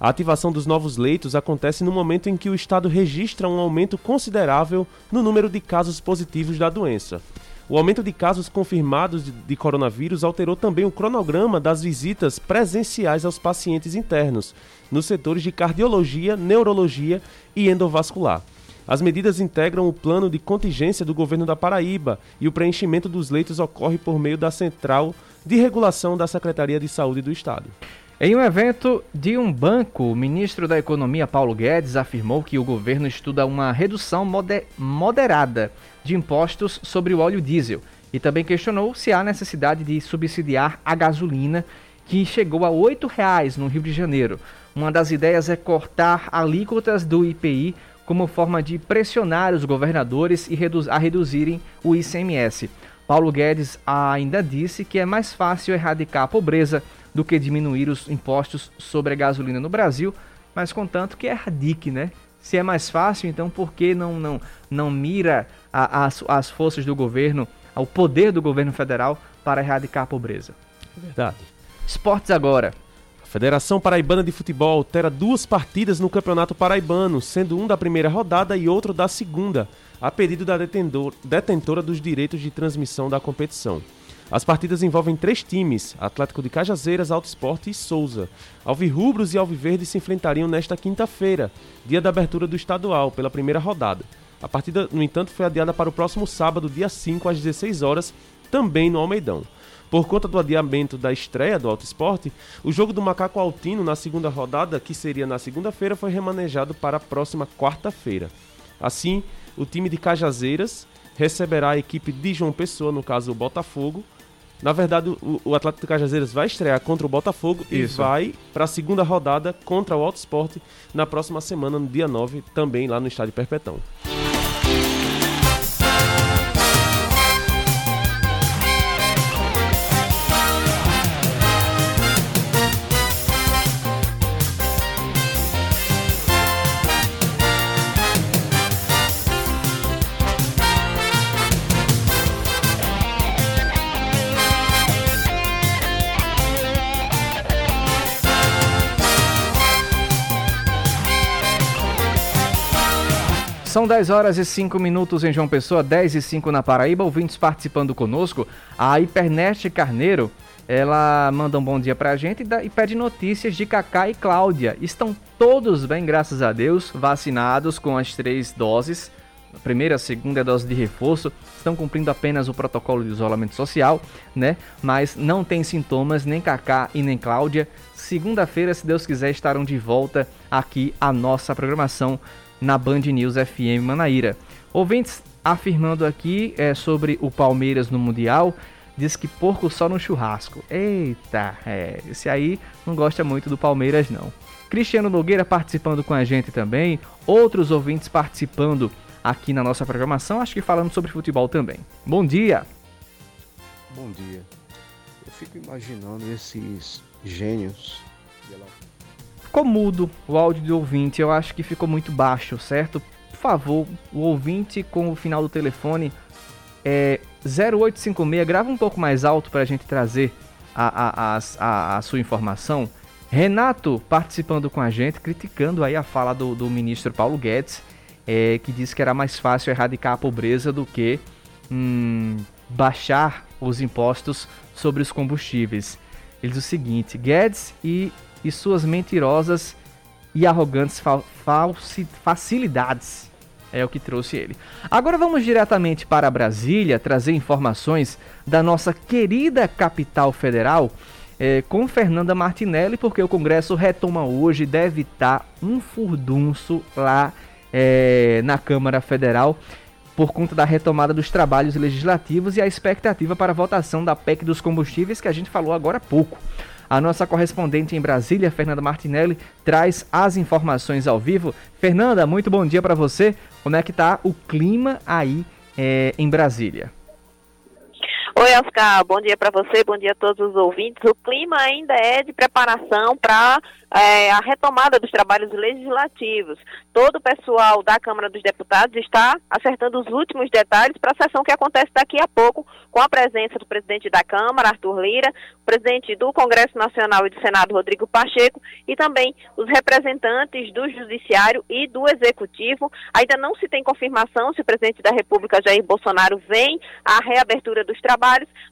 A ativação dos novos leitos acontece no momento em que o estado registra um aumento considerável no número de casos positivos da doença. O aumento de casos confirmados de, coronavírus alterou também o cronograma das visitas presenciais aos pacientes internos, nos setores de cardiologia, neurologia e endovascular. As medidas integram o plano de contingência do governo da Paraíba e o preenchimento dos leitos ocorre por meio da Central de Regulação da Secretaria de Saúde do Estado.
Em um evento de um banco, o ministro da Economia Paulo Guedes afirmou que o governo estuda uma redução moder moderada de impostos sobre o óleo diesel e também questionou se há necessidade de subsidiar a gasolina, que chegou a R$ 8,00 no Rio de Janeiro. Uma das ideias é cortar alíquotas do IPI como forma de pressionar os governadores e redu a reduzirem o ICMS. Paulo Guedes ainda disse que é mais fácil erradicar a pobreza do que diminuir os impostos sobre a gasolina no Brasil, mas contanto que erradique, né? Se é mais fácil, então por que não, não, não mira a, as, as forças do governo, ao poder do governo federal para erradicar a pobreza?
Verdade.
Esportes agora.
A Federação Paraibana de Futebol altera duas partidas no Campeonato Paraibano, sendo um da primeira rodada e outro da segunda, a pedido da detentora dos direitos de transmissão da competição. As partidas envolvem três times: Atlético de Cajazeiras, Alto Esporte e Souza. Alvirrubros e Alviverdes se enfrentariam nesta quinta-feira, dia da abertura do estadual, pela primeira rodada. A partida, no entanto, foi adiada para o próximo sábado, dia 5, às 16 horas, também no Almeidão. Por conta do adiamento da estreia do Alto Esporte, o jogo do Macaco Altino na segunda rodada, que seria na segunda-feira, foi remanejado para a próxima quarta-feira. Assim, o time de Cajazeiras receberá a equipe de João Pessoa, no caso o Botafogo, na verdade, o, o Atlético de Cajazeiras vai estrear contra o Botafogo Isso. e vai para a segunda rodada contra o Alto Esporte na próxima semana, no dia 9, também lá no Estádio Perpetão.
São 10 horas e 5 minutos em João Pessoa, 10 e 5 na Paraíba. Ouvintes participando conosco. A Hipernet Carneiro, ela manda um bom dia pra gente e, pede notícias de Cacá e Cláudia. Estão todos bem, graças a Deus, vacinados com as três doses. A primeira, a segunda dose de reforço, estão cumprindo apenas o protocolo de isolamento social, né? Mas não tem sintomas, nem Cacá e nem Cláudia. Segunda-feira, se Deus quiser, estarão de volta aqui a nossa programação na Band News FM Manaíra. Ouvintes afirmando aqui é, sobre o Palmeiras no Mundial, diz que porco só no churrasco. Eita, é, esse aí não gosta muito do Palmeiras não. Cristiano Nogueira participando com a gente também, outros ouvintes participando aqui na nossa programação, acho que falando sobre futebol também. Bom dia!
Bom dia. Eu fico imaginando esses gênios
Ficou mudo o áudio do ouvinte, eu acho que ficou muito baixo, certo? Por favor, o ouvinte com o final do telefone é 0856, grava um pouco mais alto para a gente trazer a, a, a, a, sua informação. Renato participando com a gente, criticando aí a fala do, do ministro Paulo Guedes, é, que disse que era mais fácil erradicar a pobreza do que hum, baixar os impostos sobre os combustíveis. Ele diz o seguinte: Guedes e e suas mentirosas e arrogantes fa facilidades. É o que trouxe ele. Agora vamos diretamente para Brasília trazer informações da nossa querida capital federal é, com Fernanda Martinelli, porque o Congresso retoma hoje, deve estar um furdunço lá é, na Câmara Federal por conta da retomada dos trabalhos legislativos e a expectativa para a votação da PEC dos combustíveis que a gente falou agora há pouco. A nossa correspondente em Brasília, Fernanda Martinelli, traz as informações ao vivo. Fernanda, muito bom dia para você. Como é que tá o clima aí é, em Brasília?
Oi, Oscar, bom dia para você, bom dia a todos os ouvintes. O clima ainda é de preparação para é, a retomada dos trabalhos legislativos. Todo o pessoal da Câmara dos Deputados está acertando os últimos detalhes para a sessão que acontece daqui a pouco, com a presença do presidente da Câmara, Arthur Lira, presidente do Congresso Nacional e do Senado, Rodrigo Pacheco, e também os representantes do Judiciário e do Executivo. Ainda não se tem confirmação se o presidente da República, Jair Bolsonaro, vem à reabertura dos trabalhos,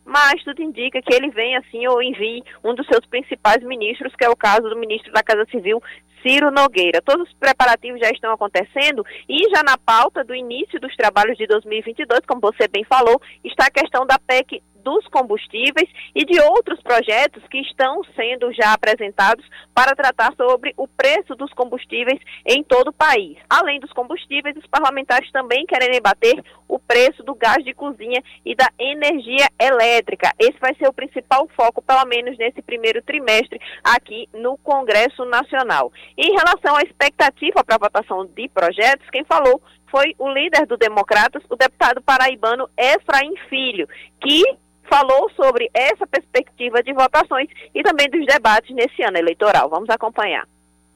mas tudo indica que ele vem assim ou envie um dos seus principais ministros, que é o caso do ministro ministro da Casa Civil, Ciro Nogueira. Todos os preparativos já estão acontecendo e já na pauta do início dos trabalhos de 2022, como você bem falou, está a questão da PEC dos combustíveis e de outros projetos que estão sendo já apresentados para tratar sobre o preço dos combustíveis em todo o país. Além dos combustíveis, os parlamentares também querem debater o preço do gás de cozinha e da energia elétrica. Esse vai ser o principal foco, pelo menos nesse primeiro trimestre, aqui no Congresso Nacional. Em relação à expectativa para a votação de projetos, quem falou foi o líder do Democratas, o deputado paraibano Efraim Filho, que falou sobre essa perspectiva de votações e também dos debates nesse ano eleitoral. Vamos acompanhar.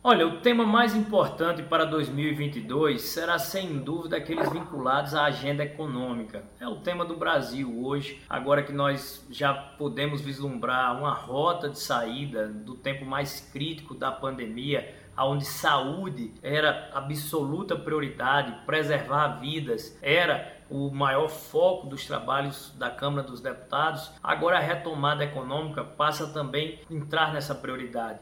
Olha, o tema mais importante para 2022 será sem dúvida aqueles vinculados à agenda econômica. É o tema do Brasil hoje, agora que nós já podemos vislumbrar uma rota de saída do tempo mais crítico da pandemia, onde saúde era absoluta prioridade, preservar vidas era o maior foco dos trabalhos da Câmara dos Deputados. Agora a retomada econômica passa também a entrar nessa prioridade.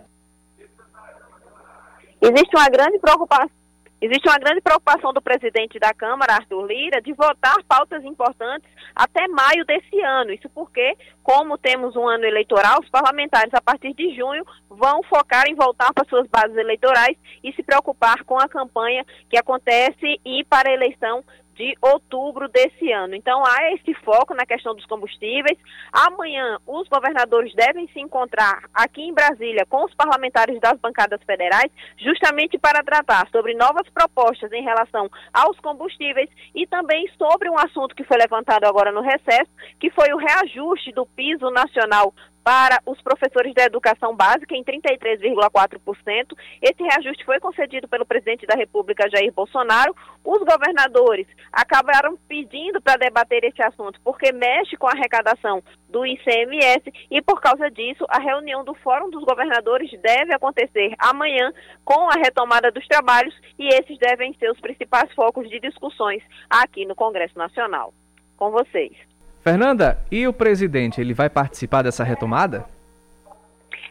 Existe uma grande preocupação Existe uma grande preocupação do presidente da Câmara, Arthur Lira, de votar pautas importantes até maio desse ano. Isso porque, como temos um ano eleitoral, os parlamentares, a partir de junho, vão focar em voltar para suas bases eleitorais e se preocupar com a campanha que acontece e para a eleição de outubro desse ano. Então há esse foco na questão dos combustíveis. Amanhã os governadores devem se encontrar aqui em Brasília com os parlamentares das bancadas federais, justamente para tratar sobre novas propostas em relação aos combustíveis e também sobre um assunto que foi levantado agora no recesso, que foi o reajuste do piso nacional para os professores da educação básica em 33,4%. Esse reajuste foi concedido pelo presidente da República, Jair Bolsonaro. Os governadores acabaram pedindo para debater esse assunto porque mexe com a arrecadação do ICMS e, por causa disso, a reunião do Fórum dos Governadores deve acontecer amanhã com a retomada dos trabalhos e esses devem ser os principais focos de discussões aqui no Congresso Nacional. Com vocês.
Fernanda, e o presidente, ele vai participar dessa retomada?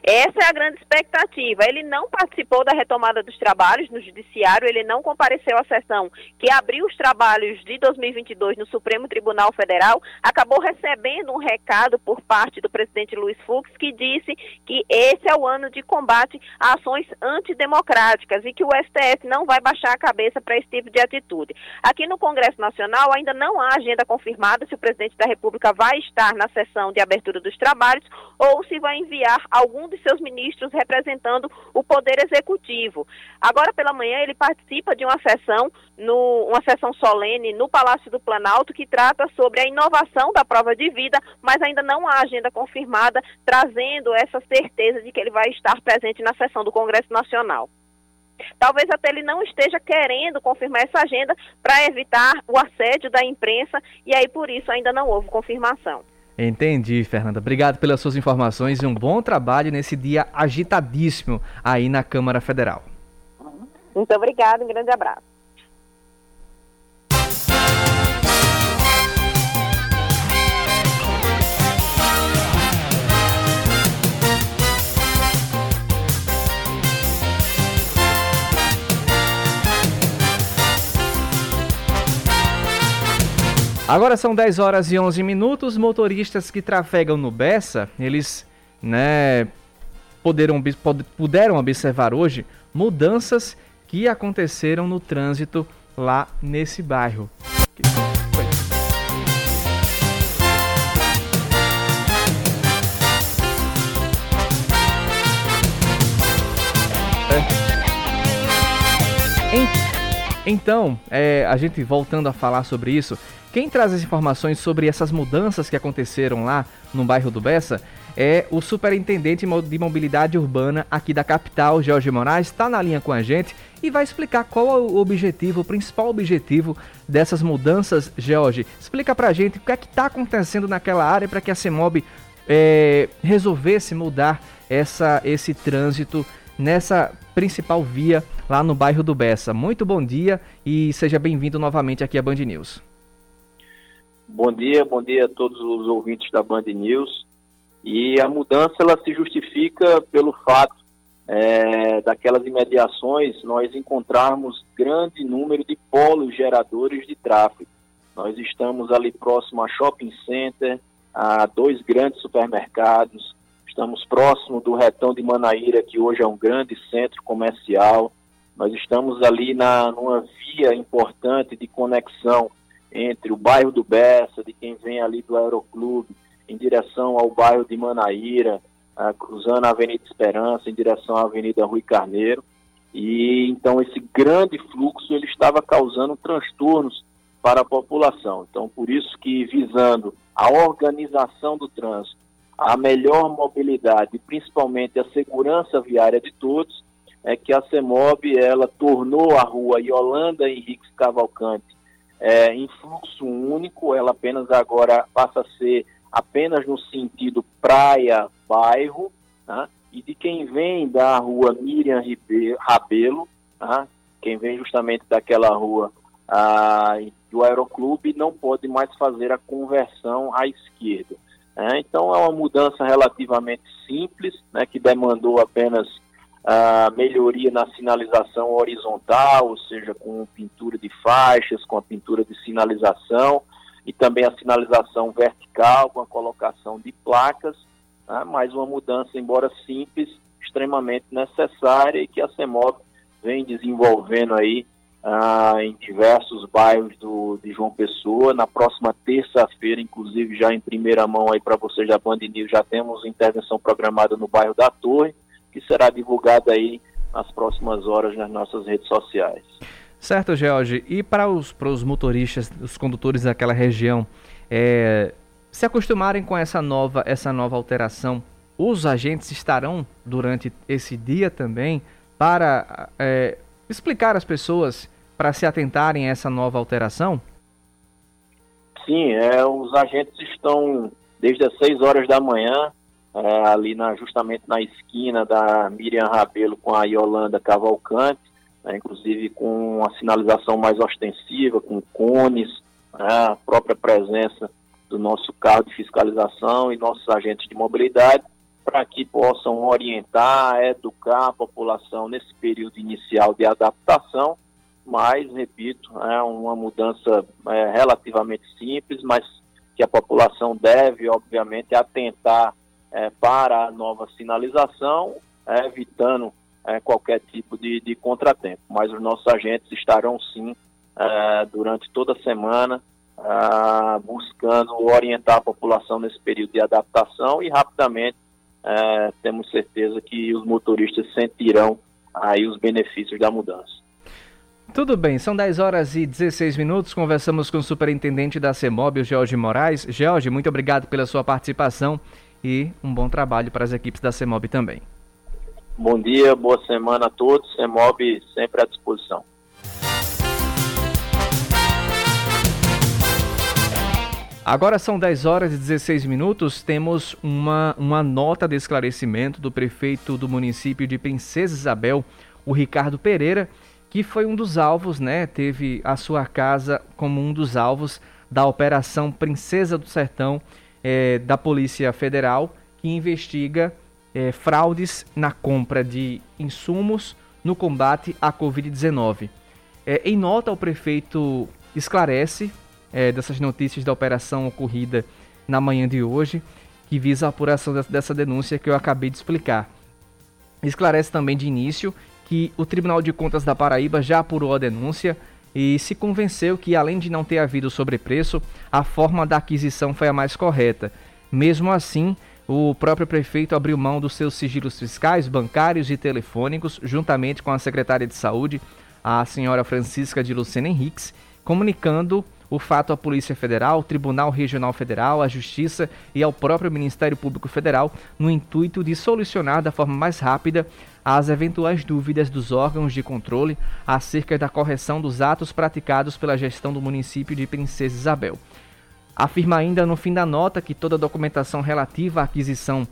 Essa é a grande expectativa. Ele não participou da retomada dos trabalhos no Judiciário, ele não compareceu à sessão que abriu os trabalhos de 2022 no Supremo Tribunal Federal, acabou recebendo um recado por parte do presidente Luiz Fux que disse que esse é o ano de combate a ações antidemocráticas e que o STF não vai baixar a cabeça para esse tipo de atitude. Aqui no Congresso Nacional ainda não há agenda confirmada se o presidente da República vai estar na sessão de abertura dos trabalhos ou se vai enviar algum de seus ministros representando o Poder Executivo. Agora pela manhã ele participa de uma sessão, no, uma sessão solene no Palácio do Planalto que trata sobre a inovação da prova de vida, mas ainda não há agenda confirmada trazendo essa certeza de que ele vai estar presente na sessão do Congresso Nacional. Talvez até ele não esteja querendo confirmar essa agenda para evitar o assédio da imprensa e aí por isso ainda não houve confirmação.
Entendi, Fernanda. Obrigado pelas suas informações e um bom trabalho nesse dia agitadíssimo aí na Câmara Federal.
Muito obrigada, um grande abraço.
Agora são 10 horas e 11 minutos. Motoristas que trafegam no Bessa, eles né, poderam, puderam observar hoje mudanças que aconteceram no trânsito lá nesse bairro. Então, é, a gente voltando a falar sobre isso, quem traz as informações sobre essas mudanças que aconteceram lá no bairro do Bessa é o superintendente de mobilidade urbana aqui da capital, Jorge Moraes, está na linha com a gente e vai explicar qual é o objetivo, o principal objetivo dessas mudanças, Jorge. Explica pra gente o que é que está acontecendo naquela área para que a CEMOB é, resolvesse mudar essa, esse trânsito nessa principal via lá no bairro do Bessa. Muito bom dia e seja bem-vindo novamente aqui à Band News.
Bom dia, bom dia a todos os ouvintes da Band News. E a mudança ela se justifica pelo fato é, daquelas imediações nós encontrarmos grande número de polos geradores de tráfego. Nós estamos ali próximo a shopping center, a dois grandes supermercados, estamos próximo do Retão de Manaíra, que hoje é um grande centro comercial. Nós estamos ali na, numa via importante de conexão entre o bairro do Bessa, de quem vem ali do Aeroclube, em direção ao bairro de Manaíra, uh, cruzando a Avenida Esperança, em direção à Avenida Rui Carneiro. E então esse grande fluxo ele estava causando transtornos para a população. Então, por isso que visando a organização do trânsito, a melhor mobilidade principalmente a segurança viária de todos, é que a CEMOB ela tornou a rua Yolanda Henriques Cavalcante é, em fluxo único, ela apenas agora passa a ser apenas no sentido praia-bairro, tá? e de quem vem da rua Miriam Rabelo, tá? quem vem justamente daquela rua ah, do Aeroclube, não pode mais fazer a conversão à esquerda. Né? Então é uma mudança relativamente simples, né, que demandou apenas a melhoria na sinalização horizontal, ou seja, com pintura de faixas, com a pintura de sinalização e também a sinalização vertical com a colocação de placas, né, mas uma mudança, embora simples, extremamente necessária e que a CEMOB vem desenvolvendo aí ah, em diversos bairros do, de João Pessoa. Na próxima terça-feira, inclusive já em primeira mão aí para vocês da Band News, já temos intervenção programada no bairro da Torre que será divulgada aí nas próximas horas nas nossas redes sociais.
Certo, George. E para os, para os motoristas, os condutores daquela região, é, se acostumarem com essa nova, essa nova alteração, os agentes estarão durante esse dia também para é, explicar às pessoas para se atentarem a essa nova alteração?
Sim, é, os agentes estão desde as 6 horas da manhã é, ali na, justamente na esquina da Miriam Rabelo com a Yolanda Cavalcante, né, inclusive com uma sinalização mais ostensiva, com cones, né, a própria presença do nosso carro de fiscalização e nossos agentes de mobilidade, para que possam orientar, educar a população nesse período inicial de adaptação, mas, repito, é uma mudança é, relativamente simples, mas que a população deve, obviamente, atentar é, para a nova sinalização, é, evitando é, qualquer tipo de, de, contratempo. Mas os nossos agentes estarão sim é, durante toda a semana é, buscando orientar a população nesse período de adaptação e rapidamente temos certeza que os motoristas sentirão aí os benefícios da mudança.
Tudo bem, são 10 horas e 16 minutos. Conversamos com o superintendente da CEMOB, o Jorge Moraes. Jorge, muito obrigado pela sua participação e um bom trabalho para as equipes da CEMOB também.
Bom dia, boa semana a todos. CEMOB sempre à disposição.
Agora são 10 horas e 16 minutos. Temos uma, uma nota de esclarecimento do prefeito do município de Princesa Isabel, o Ricardo Pereira, que foi um dos alvos, né? Teve a sua casa como um dos alvos da Operação Princesa do Sertão, é, da Polícia Federal que investiga é, fraudes na compra de insumos no combate à Covid-19. É, em nota, o prefeito esclarece é, dessas notícias da operação ocorrida na manhã de hoje, que visa a apuração dessa denúncia que eu acabei de explicar. Esclarece também de início que o Tribunal de Contas da Paraíba já apurou a denúncia e se convenceu que, além de não ter havido sobrepreço, a forma da aquisição foi a mais correta. Mesmo assim, o próprio prefeito abriu mão dos seus sigilos fiscais, bancários e telefônicos, juntamente com a secretária de Saúde, a senhora Francisca de Lucena Henriques, comunicando o fato à Polícia Federal, Tribunal Regional Federal, à Justiça e ao próprio Ministério Público Federal, no intuito de solucionar da forma mais rápida as eventuais dúvidas dos órgãos de controle acerca da correção dos atos praticados pela gestão do município de Princesa Isabel. Afirma ainda no fim da nota que toda a documentação relativa à aquisição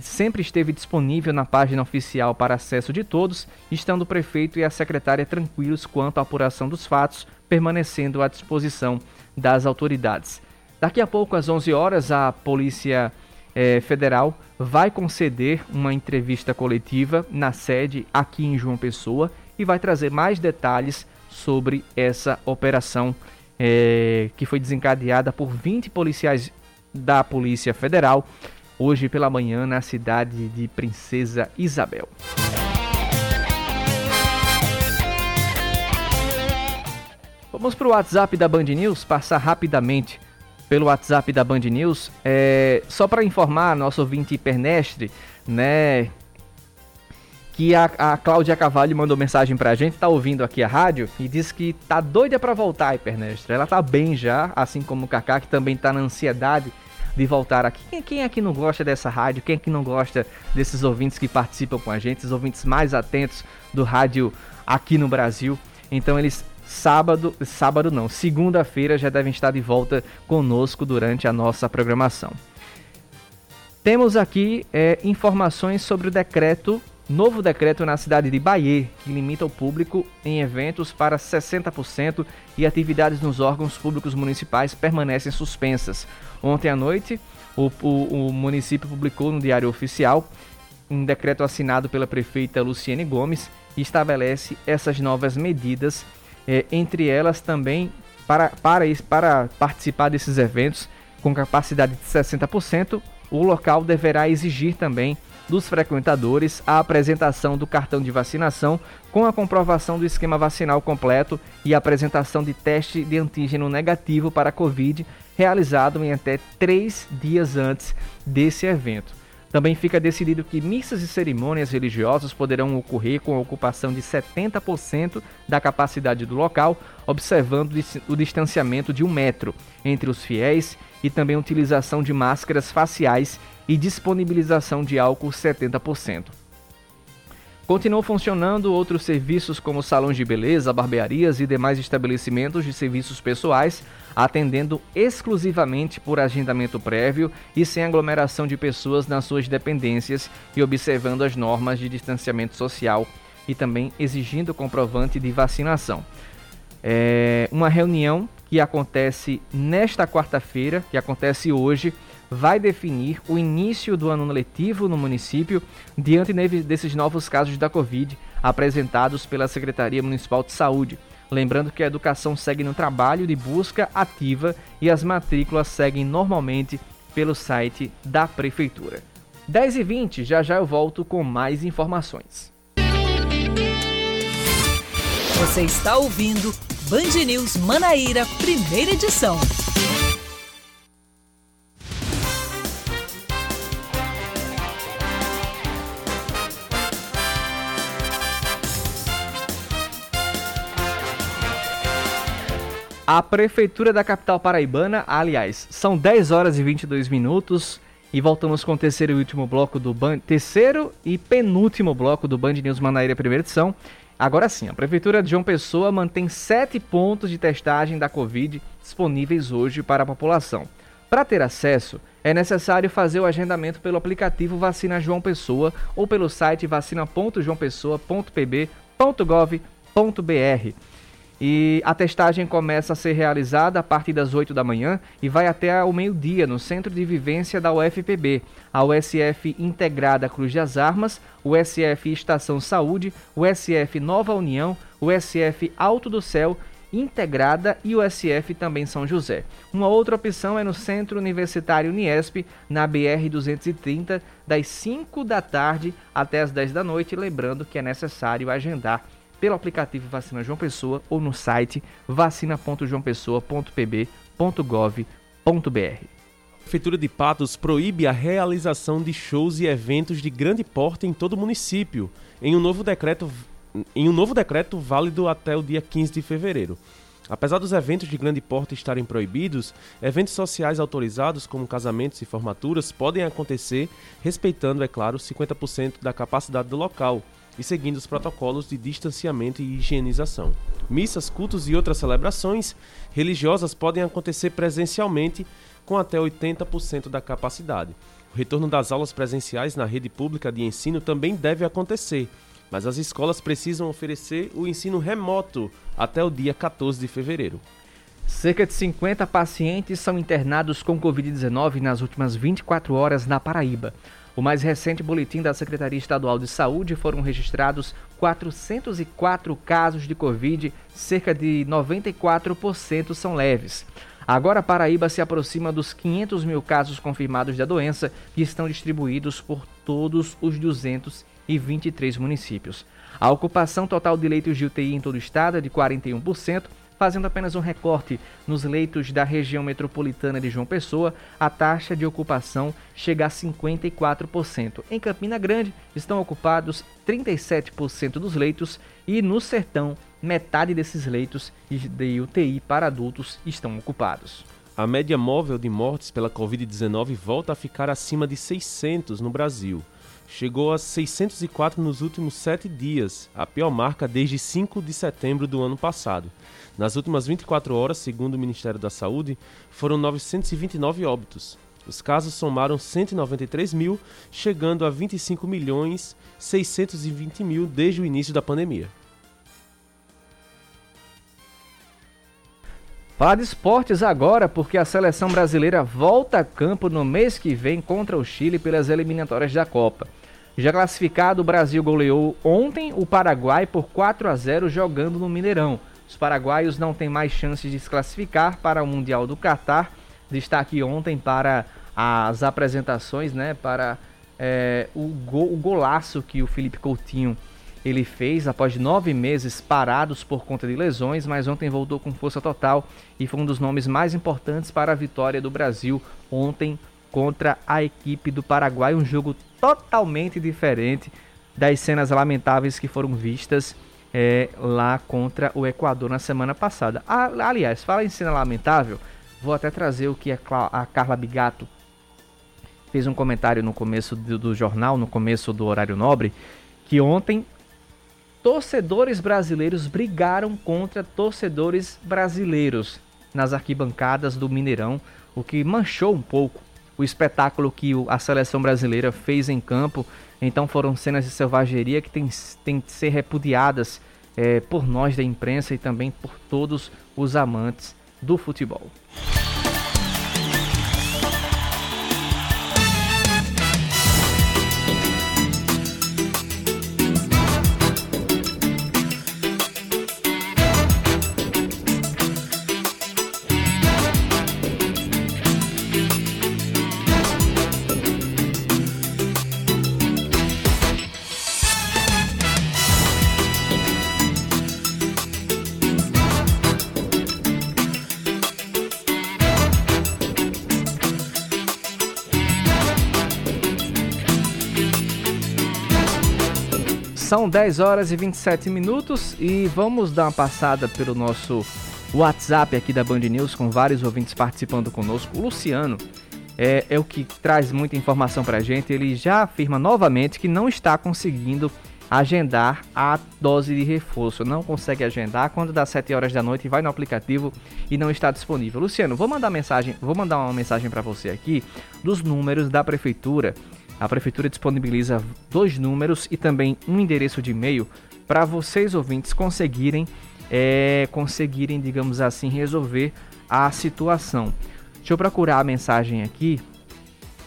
sempre esteve disponível na página oficial para acesso de todos, estando o prefeito e a secretária tranquilos quanto à apuração dos fatos, permanecendo à disposição das autoridades. Daqui a pouco, às 11 horas, a Polícia eh, Federal vai conceder uma entrevista coletiva na sede aqui em João Pessoa e vai trazer mais detalhes sobre essa operação é, que foi desencadeada por 20 policiais da Polícia Federal, hoje pela manhã na cidade de Princesa Isabel. Vamos para o WhatsApp da Band News, passar rapidamente pelo WhatsApp da Band News. É, só para informar nosso ouvinte hipernestre, né? Que a, a Cláudia Cavalho mandou mensagem pra gente, tá ouvindo aqui a rádio e disse que tá doida para voltar, hipernestre. Ela tá bem já, assim como o Kaká, que também tá na ansiedade de voltar aqui. Quem, quem aqui não gosta dessa rádio? Quem aqui não gosta desses ouvintes que participam com a gente, os ouvintes mais atentos do rádio aqui no Brasil? Então eles sábado, sábado não, segunda-feira já devem estar de volta conosco durante a nossa programação. Temos aqui é, informações sobre o decreto, novo decreto na cidade de Bahia, que limita o público em eventos para 60% e atividades nos órgãos públicos municipais permanecem suspensas. Ontem à noite, o, o, o município publicou no Diário Oficial um decreto assinado pela prefeita Luciene Gomes e estabelece essas novas medidas é, entre elas também para, para, para participar desses eventos com capacidade de 60%, o local deverá exigir também dos frequentadores a apresentação do cartão de vacinação com a comprovação do esquema vacinal completo e a apresentação de teste de antígeno negativo para a Covid realizado em até três dias antes desse evento. Também fica decidido que missas e cerimônias religiosas poderão ocorrer com a ocupação de 70% da capacidade do local, observando o distanciamento de um metro entre os fiéis e também utilização de máscaras faciais e disponibilização de álcool 70%. Continuam funcionando outros serviços como salões de beleza, barbearias e demais estabelecimentos de serviços pessoais, atendendo exclusivamente por agendamento prévio e sem aglomeração de pessoas nas suas dependências e observando as normas de distanciamento social e também exigindo comprovante de vacinação. É uma reunião que acontece nesta quarta-feira, que acontece hoje, vai definir o início do ano letivo no município diante desses novos casos da Covid apresentados pela Secretaria Municipal de Saúde. Lembrando que a educação segue no trabalho de busca ativa e as matrículas seguem normalmente pelo site da Prefeitura. 10 e 20 já já eu volto com mais informações.
Você está ouvindo Band News Manaíra, primeira edição.
A Prefeitura da capital paraibana, aliás, são 10 horas e 22 minutos e voltamos com o terceiro e último bloco do Band, terceiro e penúltimo bloco do Band News Manaíra primeira edição. Agora sim, a Prefeitura de João Pessoa mantém sete pontos de testagem da Covid disponíveis hoje para a população. Para ter acesso, é necessário fazer o agendamento pelo aplicativo Vacina João Pessoa ou pelo site vacina.joaopessoa.pb.gov.br. E a testagem começa a ser realizada a partir das 8 da manhã e vai até o meio-dia no Centro de Vivência da UFPB, a USF Integrada Cruz das Armas, o SF Estação Saúde, o SF Nova União, o SF Alto do Céu Integrada e o SF também São José. Uma outra opção é no Centro Universitário Uniesp, na BR 230, das 5 da tarde até as 10 da noite, lembrando que é necessário agendar pelo aplicativo Vacina João Pessoa ou no site vacina.joaopessoa.pb.gov.br.
A Prefeitura de Patos proíbe a realização de shows e eventos de grande porte em todo o município, em um novo decreto, em um novo decreto válido até o dia 15 de fevereiro. Apesar dos eventos de grande porte estarem proibidos, eventos sociais autorizados, como casamentos e formaturas, podem acontecer, respeitando, é claro, 50% da capacidade do local, e seguindo os protocolos de distanciamento e higienização. Missas, cultos e outras celebrações religiosas podem acontecer presencialmente com até 80% da capacidade. O retorno das aulas presenciais na rede pública de ensino também deve acontecer, mas as escolas precisam oferecer o ensino remoto até o dia 14 de fevereiro.
Cerca de 50 pacientes são internados com Covid-19 nas últimas 24 horas na Paraíba. O mais recente boletim da Secretaria Estadual de Saúde foram registrados 404 casos de Covid, cerca de 94% são leves. Agora a Paraíba se aproxima dos 500 mil casos confirmados da doença que estão distribuídos por todos os 223 municípios. A ocupação total de leitos de UTI em todo o estado é de 41%, fazendo apenas um recorte nos leitos da região metropolitana de João Pessoa, a taxa de ocupação chega a 54%. Em Campina Grande estão ocupados 37% dos leitos e no Sertão metade desses leitos de UTI para adultos estão ocupados.
A média móvel de mortes pela Covid-19 volta a ficar acima de 600 no Brasil. Chegou a 604 nos últimos sete dias, a pior marca desde 5 de setembro do ano passado. Nas últimas 24 horas, segundo o Ministério da Saúde, foram 929 óbitos. Os casos somaram 193 mil, chegando a 25 milhões 620 mil desde o início da pandemia.
Falar de esportes agora, porque a seleção brasileira volta a campo no mês que vem contra o Chile pelas eliminatórias da Copa. Já classificado, o Brasil goleou ontem o Paraguai por 4 a 0 jogando no Mineirão. Os paraguaios não têm mais chances de se classificar para o Mundial do Catar. Destaque ontem para as apresentações, né, para é, o, go, o golaço que o Felipe Coutinho ele fez após nove meses parados por conta de lesões, mas ontem voltou com força total e foi um dos nomes mais importantes para a vitória do Brasil ontem contra a equipe do Paraguai. Um jogo totalmente diferente das cenas lamentáveis que foram vistas é, lá contra o Equador na semana passada. aliás, fala em cena lamentável, vou até trazer o que a Carla Bigato fez um comentário no começo do, do jornal, no começo do horário nobre, que ontem torcedores brasileiros brigaram contra torcedores brasileiros nas arquibancadas do Mineirão, o que manchou um pouco o espetáculo que a seleção brasileira fez em campo. Então foram cenas de selvageria que têm tem que ser repudiadas é, por nós da imprensa e também por todos os amantes do futebol. São 10 horas e 27 minutos e vamos dar uma passada pelo nosso WhatsApp aqui da Band News com vários ouvintes participando conosco. O Luciano é, é o que traz muita informação para a gente. Ele já afirma novamente que não está conseguindo agendar a dose de reforço. Não consegue agendar quando dá 7 horas da noite vai no aplicativo e não está disponível. Luciano, vou mandar mensagem, vou mandar uma mensagem para você aqui dos números da prefeitura a prefeitura disponibiliza dois números e também um endereço de e-mail para vocês ouvintes conseguirem é, conseguirem, digamos assim, resolver a situação. Deixa eu procurar a mensagem aqui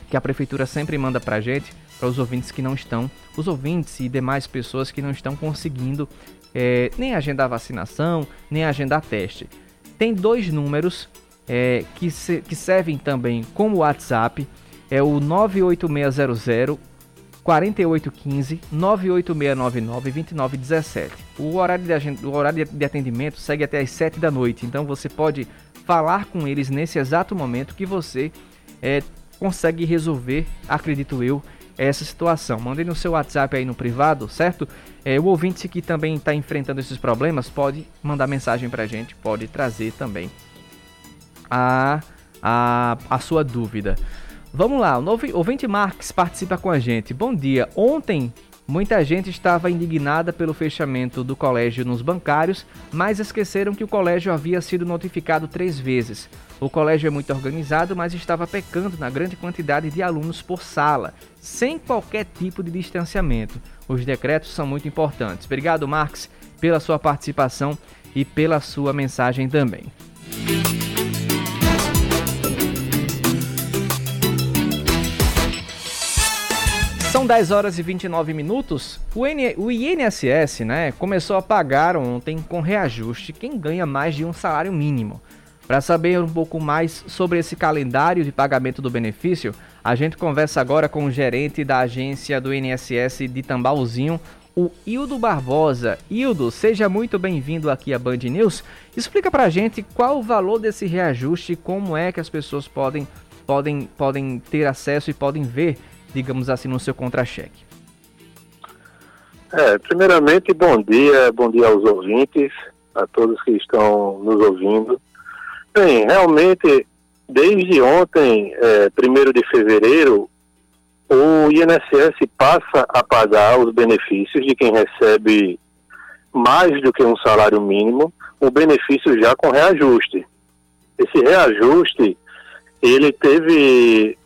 que a prefeitura sempre manda para gente, para os ouvintes que não estão, os ouvintes e demais pessoas que não estão conseguindo é, nem agendar vacinação, nem agendar teste. Tem dois números é, que, se, que servem também como WhatsApp é o 98600 4815 98699 2917. O horário, de, o horário de atendimento segue até as 7 da noite, então você pode falar com eles nesse exato momento que você é, consegue resolver, acredito eu, essa situação. Mandei no seu WhatsApp aí no privado, certo? É, o ouvinte que também está enfrentando esses problemas pode mandar mensagem para a gente, pode trazer também a, a, a sua dúvida. Vamos lá, o novo ouvinte Marques participa com a gente. Bom dia. Ontem muita gente estava indignada pelo fechamento do colégio nos bancários, mas esqueceram que o colégio havia sido notificado três vezes. O colégio é muito organizado, mas estava pecando na grande quantidade de alunos por sala, sem qualquer tipo de distanciamento. Os decretos são muito importantes. Obrigado, Marques, pela sua participação e pela sua mensagem também. São 10 horas e 29 minutos. O, N, o INSS né, começou a pagar ontem com reajuste quem ganha mais de um salário mínimo. Para saber um pouco mais sobre esse calendário de pagamento do benefício, a gente conversa agora com o gerente da agência do INSS de Tambauzinho, o Hildo Barbosa. Hildo, seja muito bem-vindo aqui à Band News. Explica para a gente qual o valor desse reajuste, como é que as pessoas podem, podem, podem ter acesso e podem ver, digamos assim, no seu contra-cheque.
É, primeiramente, bom dia, bom dia aos ouvintes, a todos que estão nos ouvindo. Bem, realmente, desde ontem, é, 1 de fevereiro, o INSS passa a pagar os benefícios de quem recebe mais do que um salário mínimo, o benefício já com reajuste. Esse reajuste, ele teve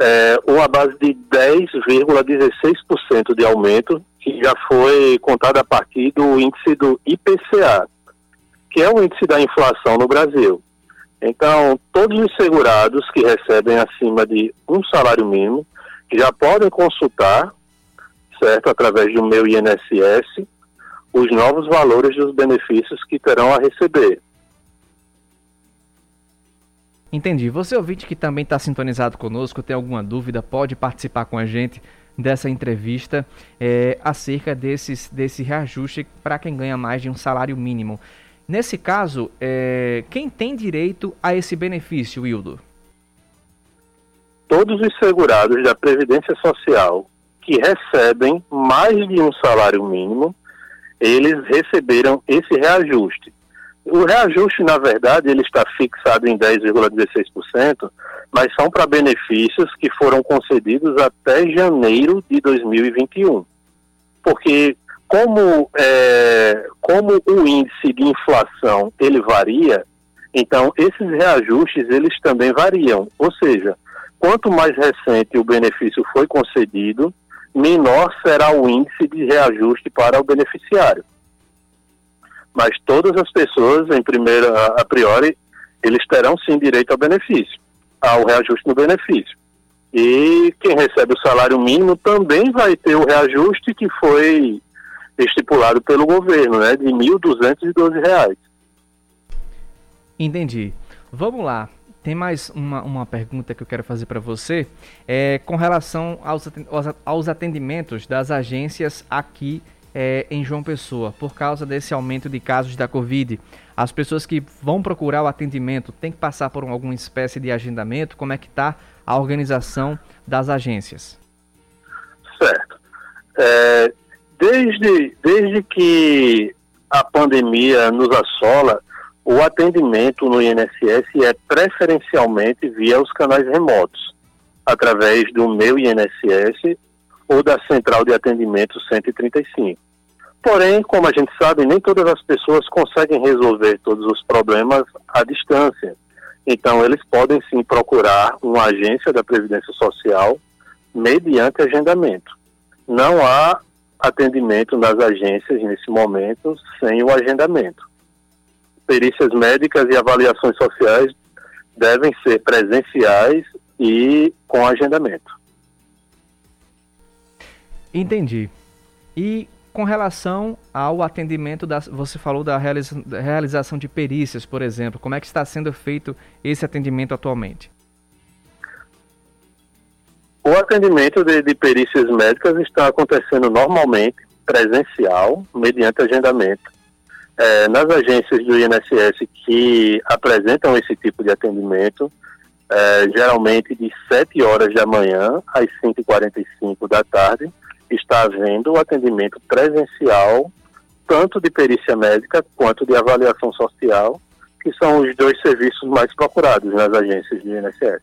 é, uma base de 10,16% de aumento, que já foi contada a partir do índice do IPCA, que é o índice da inflação no Brasil. Então, todos os segurados que recebem acima de um salário mínimo já podem consultar, certo, através do meu INSS, os novos valores dos benefícios que terão a receber.
Entendi. Você ouvinte que também está sintonizado conosco, tem alguma dúvida, pode participar com a gente dessa entrevista é, acerca desses, desse reajuste para quem ganha mais de um salário mínimo. Nesse caso, é, quem tem direito a esse benefício, Wildo?
Todos os segurados da Previdência Social que recebem mais de um salário mínimo, eles receberam esse reajuste. O reajuste, na verdade, ele está fixado em 10,16%, mas são para benefícios que foram concedidos até janeiro de 2021. Porque como, é, como o índice de inflação ele varia, então esses reajustes eles também variam. Ou seja, quanto mais recente o benefício foi concedido, menor será o índice de reajuste para o beneficiário. Mas todas as pessoas, em primeira, a priori, eles terão sim direito ao benefício, ao reajuste no benefício. E quem recebe o salário mínimo também vai ter o reajuste que foi estipulado pelo governo, né, de R$ 1.212.
Entendi. Vamos lá. Tem mais uma, uma pergunta que eu quero fazer para você. É, com relação aos, aos atendimentos das agências aqui é, em João Pessoa, por causa desse aumento de casos da Covid. As pessoas que vão procurar o atendimento têm que passar por alguma espécie de agendamento? Como é que está a organização das agências?
Certo. É, desde, desde que a pandemia nos assola, o atendimento no INSS é preferencialmente via os canais remotos, através do meu INSS ou da Central de Atendimento 135. Porém, como a gente sabe, nem todas as pessoas conseguem resolver todos os problemas à distância. Então, eles podem sim procurar uma agência da Previdência Social mediante agendamento. Não há atendimento nas agências nesse momento sem o agendamento. Perícias médicas e avaliações sociais devem ser presenciais e com agendamento.
Entendi. E com relação ao atendimento, das, você falou da, realiza, da realização de perícias, por exemplo, como é que está sendo feito esse atendimento atualmente?
O atendimento de, de perícias médicas está acontecendo normalmente, presencial, mediante agendamento. É, nas agências do INSS que apresentam esse tipo de atendimento, é, geralmente de 7 horas da manhã às 5h45 da tarde, está havendo o atendimento presencial, tanto de perícia médica quanto de avaliação social, que são os dois serviços mais procurados nas agências do INSS.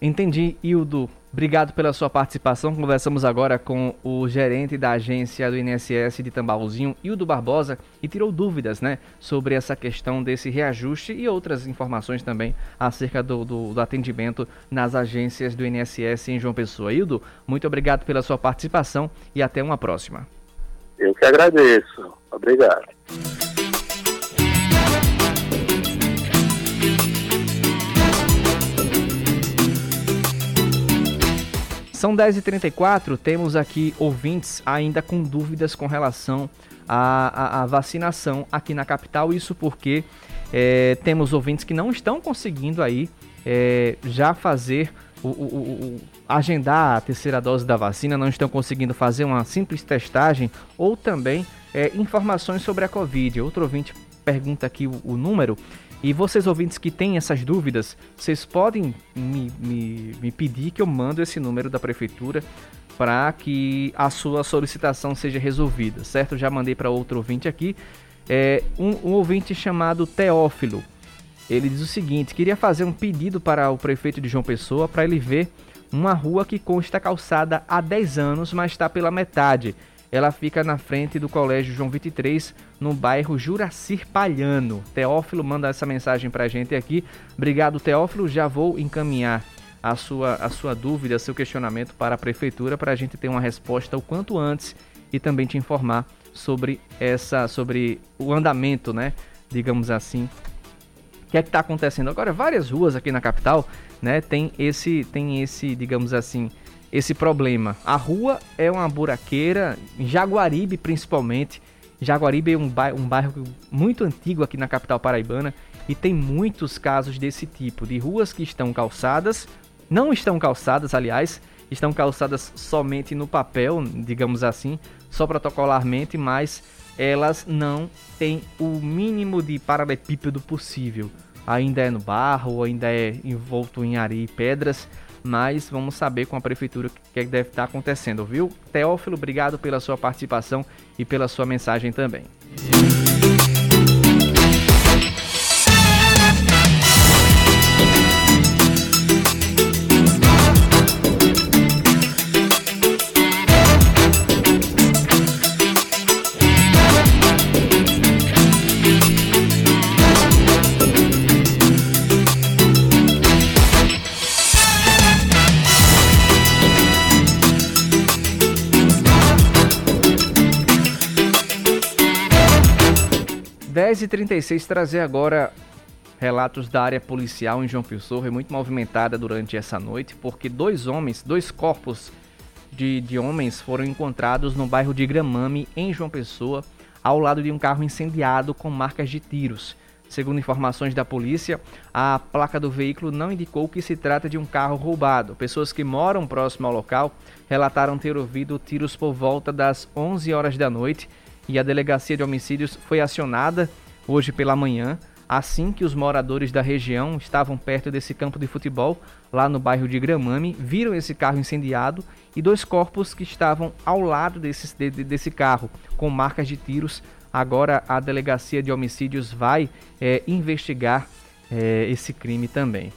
Entendi, Hildo. Obrigado pela sua participação. Conversamos agora com o gerente da agência do INSS de Tambaúzinho, Hildo Barbosa, e tirou dúvidas né, sobre essa questão desse reajuste e outras informações também acerca do, do, do atendimento nas agências do INSS em João Pessoa. Hildo, muito obrigado pela sua participação e até uma próxima.
Eu que agradeço. Obrigado.
São 10h34, temos aqui ouvintes ainda com dúvidas com relação a, a, a vacinação aqui na capital. Isso porque é, temos ouvintes que não estão conseguindo aí é, já fazer o, o, o, agendar a terceira dose da vacina, não estão conseguindo fazer uma simples testagem ou também é, informações sobre a Covid. Outro ouvinte pergunta aqui o, o, número. E vocês ouvintes que têm essas dúvidas, vocês podem me, me, me pedir que eu mando esse número da prefeitura para que a sua solicitação seja resolvida, certo? Já mandei para outro ouvinte aqui. É, um, um ouvinte chamado Teófilo. Ele diz o seguinte: queria fazer um pedido para o prefeito de João Pessoa para ele ver uma rua que consta calçada há 10 anos, mas está pela metade. Ela fica na frente do Colégio João 23, no bairro Juracir Palhano. Teófilo manda essa mensagem para a gente aqui. Obrigado, Teófilo. Já vou encaminhar a sua, a sua dúvida, seu questionamento para a prefeitura para a gente ter uma resposta o quanto antes e também te informar sobre essa sobre o andamento, né, digamos assim. O que é que está acontecendo agora? Várias ruas aqui na capital, né, tem esse tem esse, digamos assim, esse problema. A rua é uma buraqueira, em Jaguaribe principalmente. Jaguaribe é um bairro, um bairro muito antigo aqui na capital paraibana e tem muitos casos desse tipo, de ruas que estão calçadas, não estão calçadas, aliás, estão calçadas somente no papel, digamos assim, só protocolarmente, mas elas não têm o mínimo de paralelepípedo possível. Ainda é no barro, ainda é envolto em areia e pedras, mas vamos saber com a prefeitura o que, é que deve estar acontecendo, viu? Teófilo, obrigado pela sua participação e pela sua mensagem também. 10h36, trazer agora relatos da área policial em João Pessoa, é muito movimentada durante essa noite, porque dois homens, dois corpos de, de homens foram encontrados no bairro de Gramame, em João Pessoa, ao lado de um carro incendiado com marcas de tiros. Segundo informações da polícia, a placa do veículo não indicou que se trata de um carro roubado. Pessoas que moram próximo ao local relataram ter ouvido tiros por volta das 11 horas da noite e a delegacia de homicídios foi acionada hoje pela manhã, assim que os moradores da região estavam perto desse campo de futebol, lá no bairro de Gramame, viram esse carro incendiado e dois corpos que estavam ao lado desse, de, desse carro, com marcas de tiros. Agora a delegacia de homicídios vai é, investigar é, esse crime também.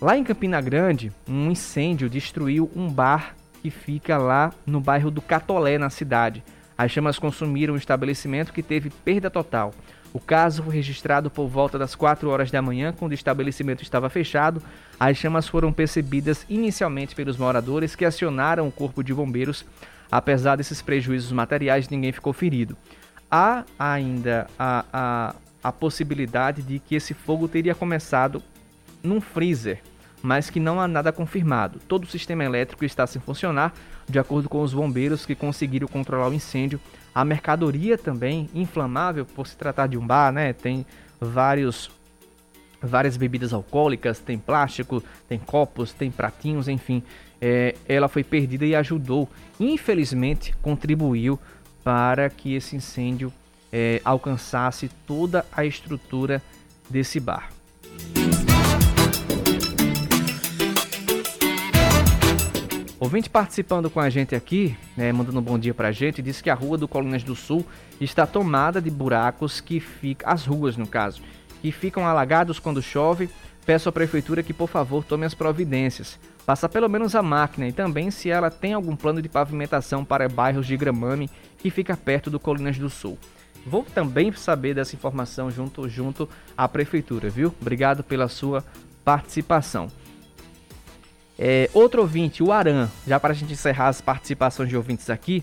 Lá em Campina Grande, um incêndio destruiu um bar que fica lá no bairro do Catolé, na cidade. As chamas consumiram o estabelecimento que teve perda total. O caso foi registrado por volta das 4 horas da manhã, quando o estabelecimento estava fechado. As chamas foram percebidas inicialmente pelos moradores que acionaram o corpo de bombeiros. Apesar desses prejuízos materiais, ninguém ficou ferido. Há ainda a, a, a possibilidade de que esse fogo teria começado num freezer, mas que não há nada confirmado. Todo o sistema elétrico está sem funcionar, de acordo com os bombeiros que conseguiram controlar o incêndio a mercadoria também inflamável, por se tratar de um bar, né? Tem vários várias bebidas alcoólicas, tem plástico, tem copos, tem pratinhos, enfim. É, ela foi perdida e ajudou, infelizmente, contribuiu para que esse incêndio é, alcançasse toda a estrutura desse bar. Ouvinte participando com a gente aqui, né, mandando um bom dia pra gente, disse que a rua do Colinas do Sul está tomada de buracos que ficam, as ruas no caso, que ficam alagados quando chove. Peço à prefeitura que por favor tome as providências. Passa pelo menos a máquina e também se ela tem algum plano de pavimentação para bairros de Gramame que fica perto do Colinas do Sul. Vou também saber dessa informação junto junto à prefeitura, viu? Obrigado pela sua participação. É, outro ouvinte, o Aran, já para a gente encerrar as participações de ouvintes aqui,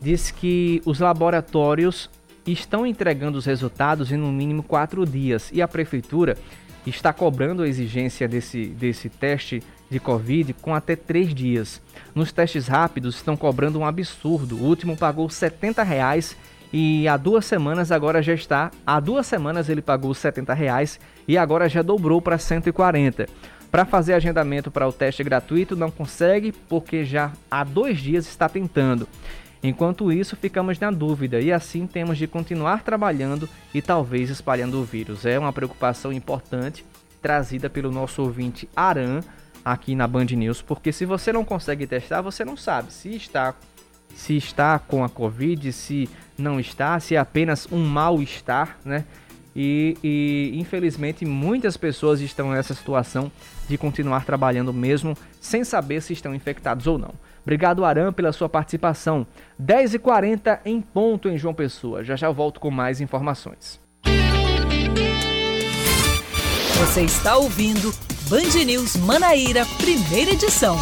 diz que os laboratórios estão entregando os resultados em no mínimo quatro dias e a prefeitura está cobrando a exigência desse, desse teste de Covid com até três dias. Nos testes rápidos estão cobrando um absurdo. O último pagou 70 reais e há duas semanas agora já está. Há duas semanas ele pagou 70 reais e agora já dobrou para 140. Para fazer agendamento para o teste gratuito não consegue porque já há dois dias está tentando. Enquanto isso, ficamos na dúvida e assim temos de continuar trabalhando e talvez espalhando o vírus. É uma preocupação importante trazida pelo nosso ouvinte Aran aqui na Band News, porque se você não consegue testar, você não sabe se está se está com a Covid, se não está, se é apenas um mal-estar, né? E, e, infelizmente muitas pessoas estão nessa situação de continuar trabalhando mesmo sem saber se estão infectados ou não. Obrigado, Aram, pela sua participação. 10h40 em ponto em João Pessoa. Já já volto com mais informações.
Você está ouvindo Band News Manaíra, primeira edição.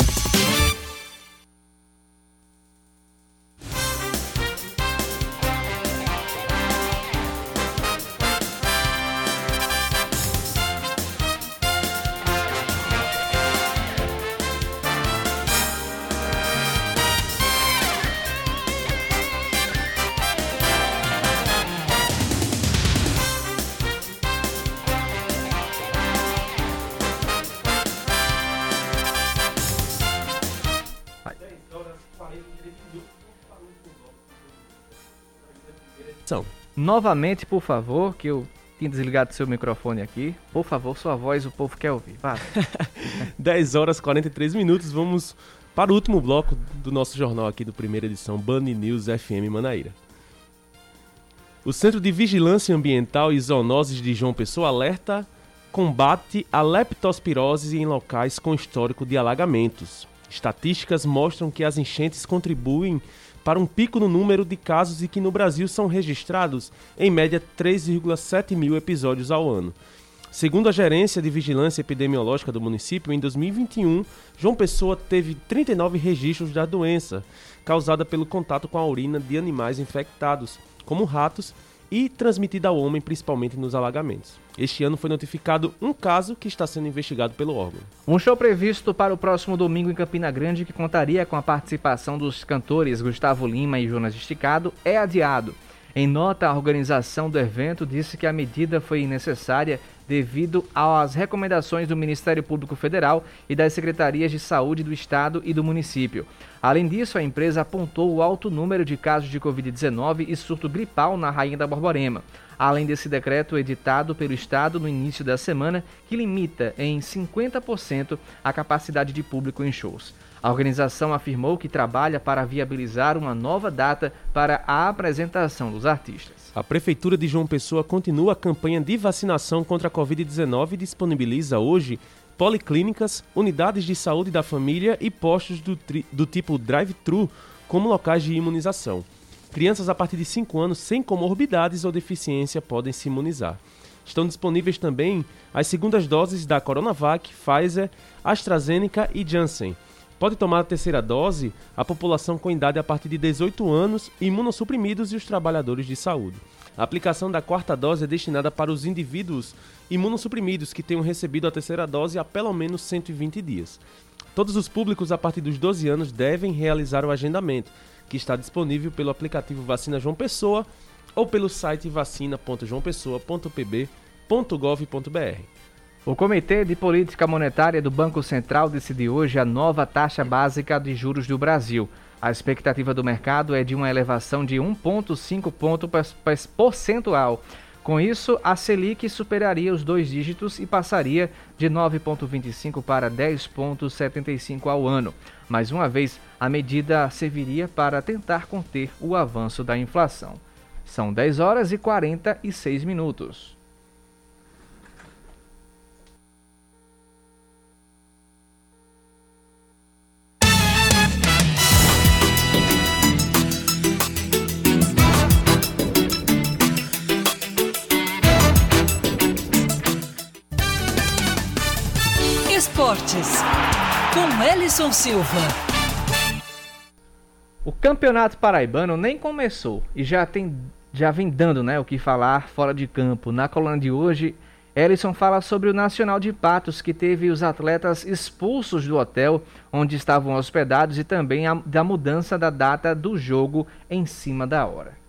Novamente, por favor, que eu tinha desligado seu microfone aqui. Por favor, sua voz o povo quer ouvir. Vá.
10 horas e 43 minutos. Vamos para o último bloco do nosso jornal aqui do primeira edição, Band News FM Manaíra. O Centro de Vigilância Ambiental e Zoonoses de João Pessoa alerta combate a leptospirose em locais com histórico de alagamentos. Estatísticas mostram que as enchentes contribuem para um pico no número de casos e que no Brasil são registrados, em média, 3,7 mil episódios ao ano. Segundo a Gerência de Vigilância Epidemiológica do município, em 2021, João Pessoa teve 39 registros da doença, causada pelo contato com a urina de animais infectados, como ratos e transmitida ao homem, principalmente nos alagamentos. Este ano foi notificado um caso que está sendo investigado pelo órgão.
Um show previsto para o próximo domingo em Campina Grande, que contaria com a participação dos cantores Gustavo Lima e Jonas Esticado, é adiado. Em nota, a organização do evento disse que a medida foi necessária devido às recomendações do Ministério Público Federal e das secretarias de saúde do Estado e do município. Além disso, a empresa apontou o alto número de casos de Covid-19 e surto gripal na Rainha da Borborema, além desse decreto editado pelo Estado no início da semana, que limita em 50% a capacidade de público em shows. A organização afirmou que trabalha para viabilizar uma nova data para a apresentação dos artistas.
A Prefeitura de João Pessoa continua a campanha de vacinação contra a Covid-19 e disponibiliza hoje policlínicas, unidades de saúde da família e postos do, do tipo drive-thru como locais de imunização. Crianças a partir de 5 anos sem comorbidades ou deficiência podem se imunizar. Estão disponíveis também as segundas doses da Coronavac, Pfizer, AstraZeneca e Janssen. Pode tomar a terceira dose a população com idade a partir de 18 anos, imunossuprimidos e os trabalhadores de saúde. A aplicação da quarta dose é destinada para os indivíduos imunossuprimidos que tenham recebido a terceira dose há pelo menos 120 dias. Todos os públicos a partir dos 12 anos devem realizar o agendamento, que está disponível pelo aplicativo Vacina João Pessoa ou pelo site vacina.joaopessoa.pb.gov.br.
O Comitê de Política Monetária do Banco Central decidiu hoje a nova taxa básica de juros do Brasil. A expectativa do mercado é de uma elevação de 1,5 ponto percentual. Com isso, a Selic superaria os dois dígitos e passaria de 9,25 para 10,75 ao ano. Mais uma vez, a medida serviria para tentar conter o avanço da inflação. São 10 horas e 46 minutos.
Esportes, com Ellison Silva.
O Campeonato Paraibano nem começou e já tem já vem dando, né, o que falar fora de campo. Na coluna de hoje, Ellison fala sobre o Nacional de Patos que teve os atletas expulsos do hotel onde estavam hospedados e também a, da mudança da data do jogo em cima da hora.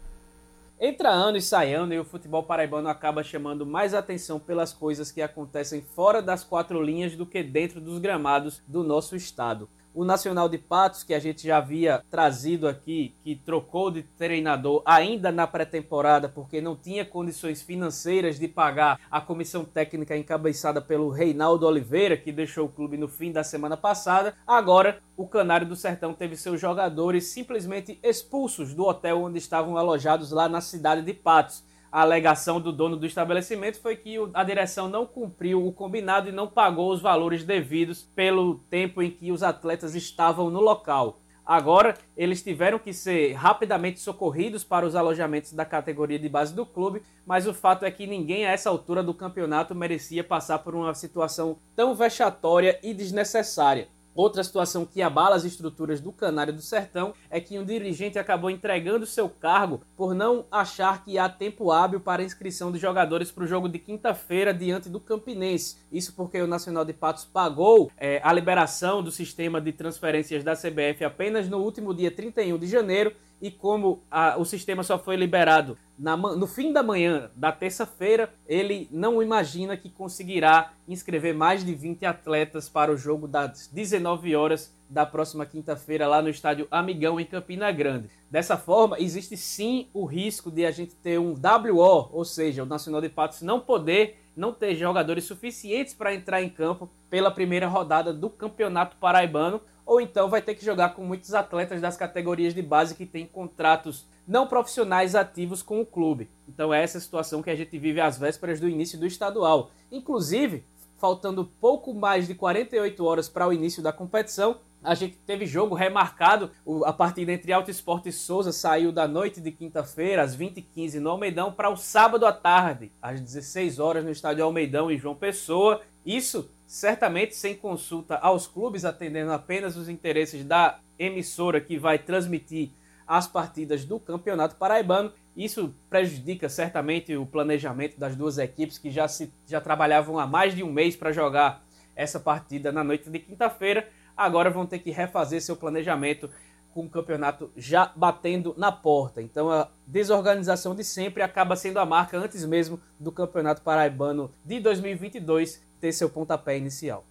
Entra ano e sai ano e o futebol paraibano acaba chamando mais atenção pelas coisas que acontecem fora das quatro linhas do que dentro dos gramados do nosso estado. O Nacional de Patos, que a gente já havia trazido aqui, que trocou de treinador ainda na pré-temporada porque não tinha condições financeiras de pagar a comissão técnica encabeçada pelo Reinaldo Oliveira, que deixou o clube no fim da semana passada. Agora, o Canário do Sertão teve seus jogadores simplesmente expulsos do hotel onde estavam alojados lá na cidade de Patos a alegação do dono do estabelecimento foi que a direção não cumpriu o combinado e não pagou os valores devidos pelo tempo em que os atletas estavam no local. Agora, eles tiveram que ser rapidamente socorridos para os alojamentos da categoria de base do clube, mas o fato é que ninguém a essa altura do campeonato merecia passar por uma situação tão vexatória e desnecessária. Outra situação que abala as estruturas do Canário do Sertão é que um dirigente acabou entregando seu cargo por não achar que há tempo hábil para inscrição de jogadores para o jogo de quinta-feira diante do Campinense. Isso porque o Nacional de Patos pagou é, a liberação do sistema de transferências da CBF apenas no último dia 31 de janeiro e como a, o sistema só foi liberado na, no fim da manhã da terça-feira, ele não imagina que conseguirá inscrever mais de 20 atletas para o jogo das 19 horas da próxima quinta-feira lá no estádio Amigão em Campina Grande. Dessa forma, existe sim o risco de a gente ter um WO, ou seja, o Nacional de Patos não poder não ter jogadores suficientes para entrar em campo pela primeira rodada do Campeonato Paraibano, ou então vai ter que jogar com muitos atletas das categorias de base que têm contratos não profissionais ativos com o clube. Então é essa situação que a gente vive às vésperas do início do estadual. Inclusive, faltando pouco mais de 48 horas para o início da competição, a gente teve jogo remarcado. A partida entre Alto Esporte e Souza saiu da noite de quinta-feira, às 20h15, no Almeidão, para o sábado à tarde, às 16 horas, no estádio Almeidão, em João Pessoa. Isso certamente sem consulta aos clubes, atendendo apenas os interesses da emissora que vai transmitir as partidas do Campeonato Paraibano. Isso prejudica certamente o planejamento das duas equipes que já, se, já trabalhavam há mais de um mês para jogar essa partida na noite de quinta-feira. Agora vão ter que refazer seu planejamento com o campeonato já batendo na porta. Então a desorganização de sempre acaba sendo a marca antes mesmo do Campeonato Paraibano de 2022 ter seu pontapé inicial.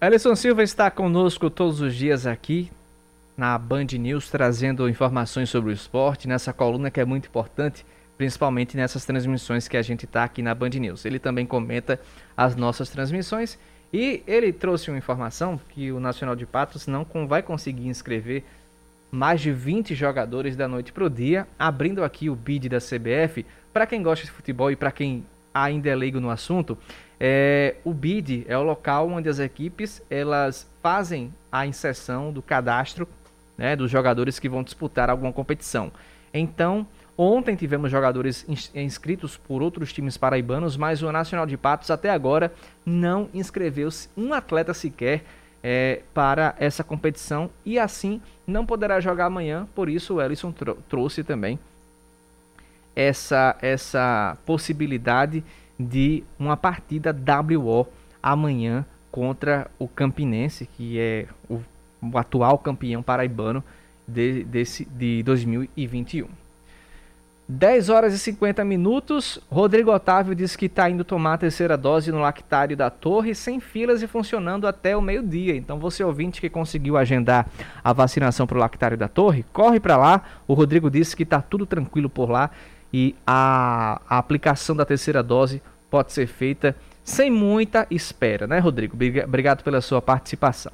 Alisson Silva está conosco todos os dias aqui na Band News, trazendo informações sobre o esporte, nessa coluna que é muito importante, principalmente nessas transmissões que a gente está aqui na Band News. Ele também comenta as nossas transmissões e ele trouxe uma informação que o Nacional de Patos não vai conseguir inscrever mais de 20 jogadores da noite para o dia, abrindo aqui o bid da CBF. Para quem gosta de futebol e para quem ainda é leigo no assunto, é, o BID é o local onde as equipes elas fazem a inserção do cadastro né, dos jogadores que vão disputar alguma competição. Então, ontem tivemos jogadores inscritos por outros times paraibanos, mas o Nacional de Patos até agora não inscreveu um atleta sequer é, para essa competição e assim não poderá jogar amanhã. Por isso, o Ellison trouxe também essa, essa possibilidade de uma partida WO amanhã contra o Campinense, que é o, o atual campeão paraibano de, desse, de 2021. 10 horas e 50 minutos. Rodrigo Otávio diz que está indo tomar a terceira dose no lactário da Torre, sem filas e funcionando até o meio-dia. Então, você ouvinte que conseguiu agendar a vacinação para o lactário da Torre, corre para lá. O Rodrigo disse que está tudo tranquilo por lá e a, a aplicação da terceira dose pode ser feita sem muita espera, né, Rodrigo? Obrigado pela sua participação.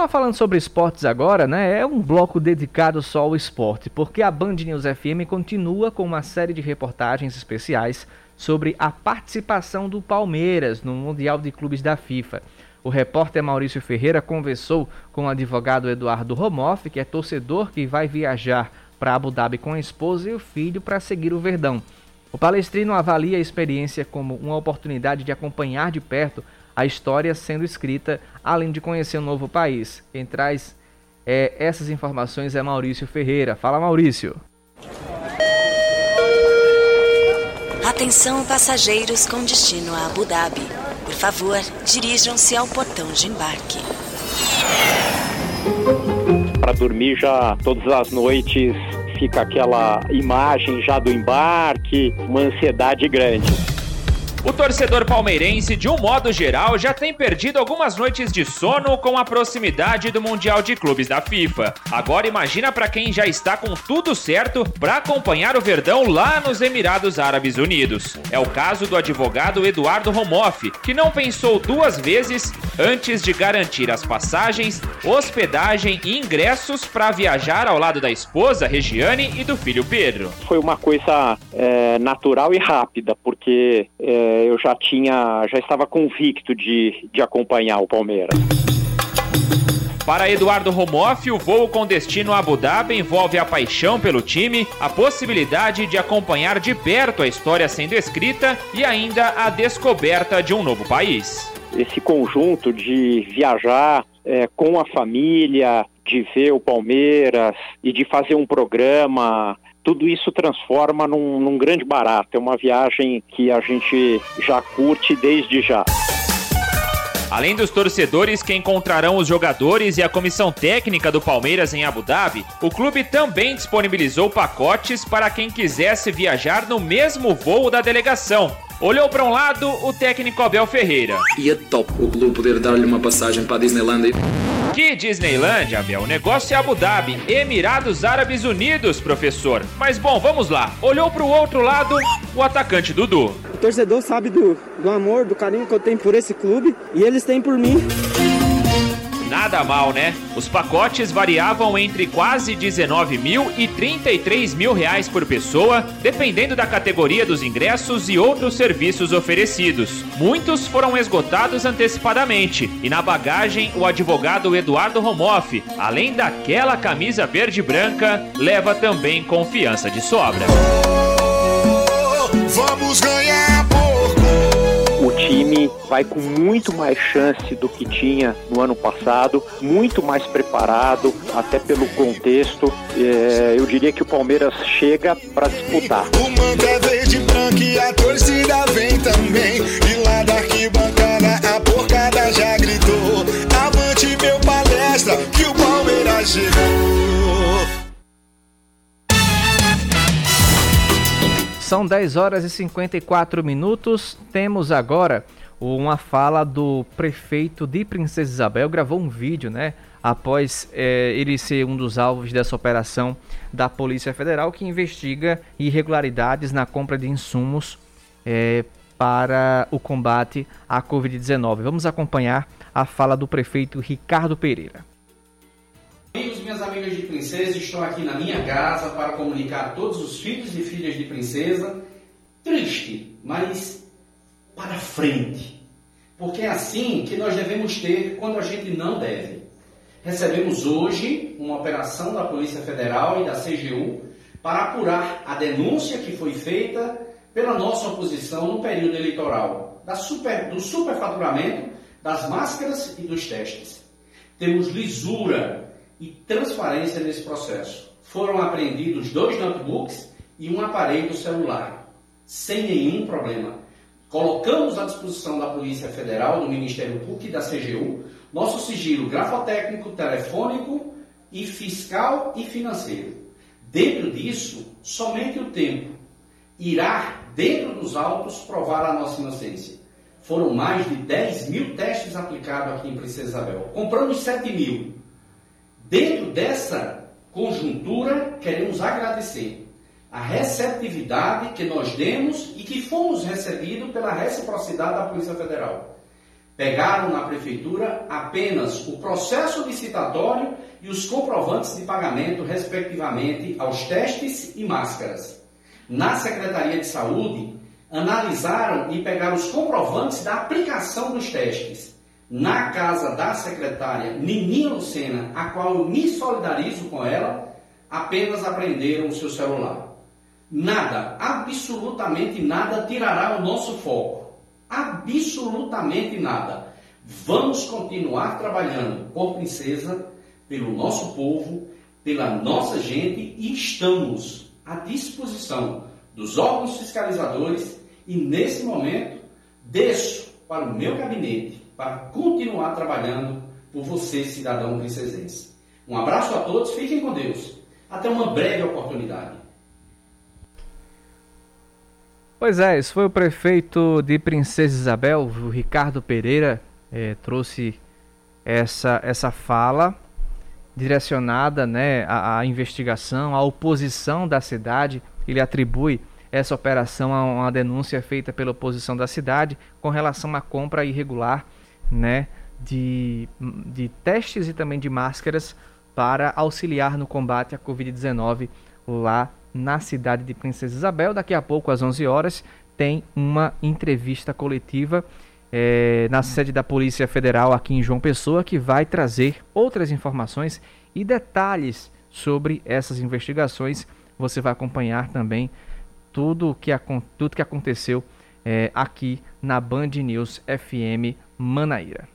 Continuar falando sobre esportes agora, né? É um bloco dedicado só ao esporte, porque a Band News FM continua com uma série de reportagens especiais sobre a participação do Palmeiras no Mundial de Clubes da FIFA. O repórter Maurício Ferreira conversou com o advogado Eduardo Romoff, que é torcedor que vai viajar para Abu Dhabi com a esposa e o filho para seguir o Verdão. O palestrino avalia a experiência como uma oportunidade de acompanhar de perto a história sendo escrita, além de conhecer um novo país. Quem traz é, essas informações é Maurício Ferreira. Fala, Maurício.
Atenção passageiros com destino a Abu Dhabi. Por favor, dirijam-se ao portão de embarque.
Para dormir já todas as noites fica aquela imagem já do embarque, uma ansiedade grande.
O torcedor palmeirense, de um modo geral, já tem perdido algumas noites de sono com a proximidade do Mundial de Clubes da FIFA. Agora imagina para quem já está com tudo certo para acompanhar o Verdão lá nos Emirados Árabes Unidos. É o caso do advogado Eduardo Romoff, que não pensou duas vezes antes de garantir as passagens, hospedagem e ingressos para viajar ao lado da esposa Regiane e do filho Pedro.
Foi uma coisa é, natural e rápida, porque é, eu já tinha, já estava convicto de, de acompanhar o Palmeiras.
Para Eduardo Romoff, o voo com destino a Abu Dhabi envolve a paixão pelo time, a possibilidade de acompanhar de perto a história sendo escrita e ainda a descoberta de um novo país.
Esse conjunto de viajar é, com a família, de ver o Palmeiras e de fazer um programa tudo isso transforma num, num grande barato. É uma viagem que a gente já curte desde já.
Além dos torcedores que encontrarão os jogadores e a comissão técnica do Palmeiras em Abu Dhabi, o clube também disponibilizou pacotes para quem quisesse viajar no mesmo voo da delegação. Olhou para um lado o técnico Abel Ferreira.
E é top o clube poder dar-lhe uma passagem para a Disneyland.
Que Disneyland, Abel? O negócio é Abu Dhabi, Emirados Árabes Unidos, professor. Mas bom, vamos lá. Olhou para o outro lado o atacante Dudu.
O torcedor sabe do, do amor, do carinho que eu tenho por esse clube e eles têm por mim.
Nada mal, né? Os pacotes variavam entre quase 19 mil e 33 mil reais por pessoa, dependendo da categoria dos ingressos e outros serviços oferecidos. Muitos foram esgotados antecipadamente, e na bagagem o advogado Eduardo Romoff, além daquela camisa verde branca, leva também confiança de sobra.
Vamos ganhar
time vai com muito mais chance do que tinha no ano passado, muito mais preparado, até pelo contexto. É, eu diria que o Palmeiras chega para disputar.
O manto é verde branco e a torcida vem também. E lá da arquibancada a porcada já gritou: Avante meu palestra, que o Palmeiras chegou.
São 10 horas e 54 minutos. Temos agora uma fala do prefeito de Princesa Isabel. Gravou um vídeo, né? Após é, ele ser um dos alvos dessa operação da Polícia Federal que investiga irregularidades na compra de insumos é, para o combate à Covid-19. Vamos acompanhar a fala do prefeito Ricardo Pereira.
Amigos, minhas amigas de princesa, estou aqui na minha casa para comunicar a todos os filhos e filhas de princesa, triste, mas para frente. Porque é assim que nós devemos ter quando a gente não deve. Recebemos hoje uma operação da Polícia Federal e da CGU para apurar a denúncia que foi feita pela nossa oposição no período eleitoral, super, do superfaturamento das máscaras e dos testes. Temos lisura e transparência nesse processo. Foram apreendidos dois notebooks e um aparelho celular, sem nenhum problema. Colocamos à disposição da Polícia Federal, do Ministério Público e da CGU nosso sigilo grafotécnico, telefônico e fiscal e financeiro. Dentro disso, somente o tempo irá, dentro dos autos, provar a nossa inocência. Foram mais de 10 mil testes aplicados aqui em Princesa Isabel. Compramos 7 mil. Dentro dessa conjuntura, queremos agradecer a receptividade que nós demos e que fomos recebidos pela reciprocidade da Polícia Federal. Pegaram na prefeitura apenas o processo licitatório e os comprovantes de pagamento, respectivamente, aos testes e máscaras. Na Secretaria de Saúde, analisaram e pegaram os comprovantes da aplicação dos testes na casa da secretária Nininha Lucena, a qual eu me solidarizo com ela, apenas apreenderam o seu celular. Nada, absolutamente nada tirará o nosso foco. Absolutamente nada. Vamos continuar trabalhando por Princesa, pelo nosso povo, pela nossa gente e estamos à disposição dos órgãos fiscalizadores e nesse momento desço para o meu gabinete para continuar trabalhando por você, cidadão princesense. Um abraço a todos, fiquem com Deus. Até uma breve oportunidade.
Pois é, esse foi o prefeito de Princesa Isabel, o Ricardo Pereira, eh, trouxe essa, essa fala direcionada né, à, à, investigação, à oposição da cidade. Ele atribui essa operação a uma denúncia feita pela oposição da cidade com relação à compra irregular né, de, de testes e também de máscaras para auxiliar no combate à Covid-19 lá na cidade de Princesa Isabel. Daqui a pouco, às 11 horas, tem uma entrevista coletiva é, na sede da Polícia Federal aqui em João Pessoa, que vai trazer outras informações e detalhes sobre essas investigações. Você vai acompanhar também tudo que, tudo que aconteceu é, aqui na Band News FM Manaíra.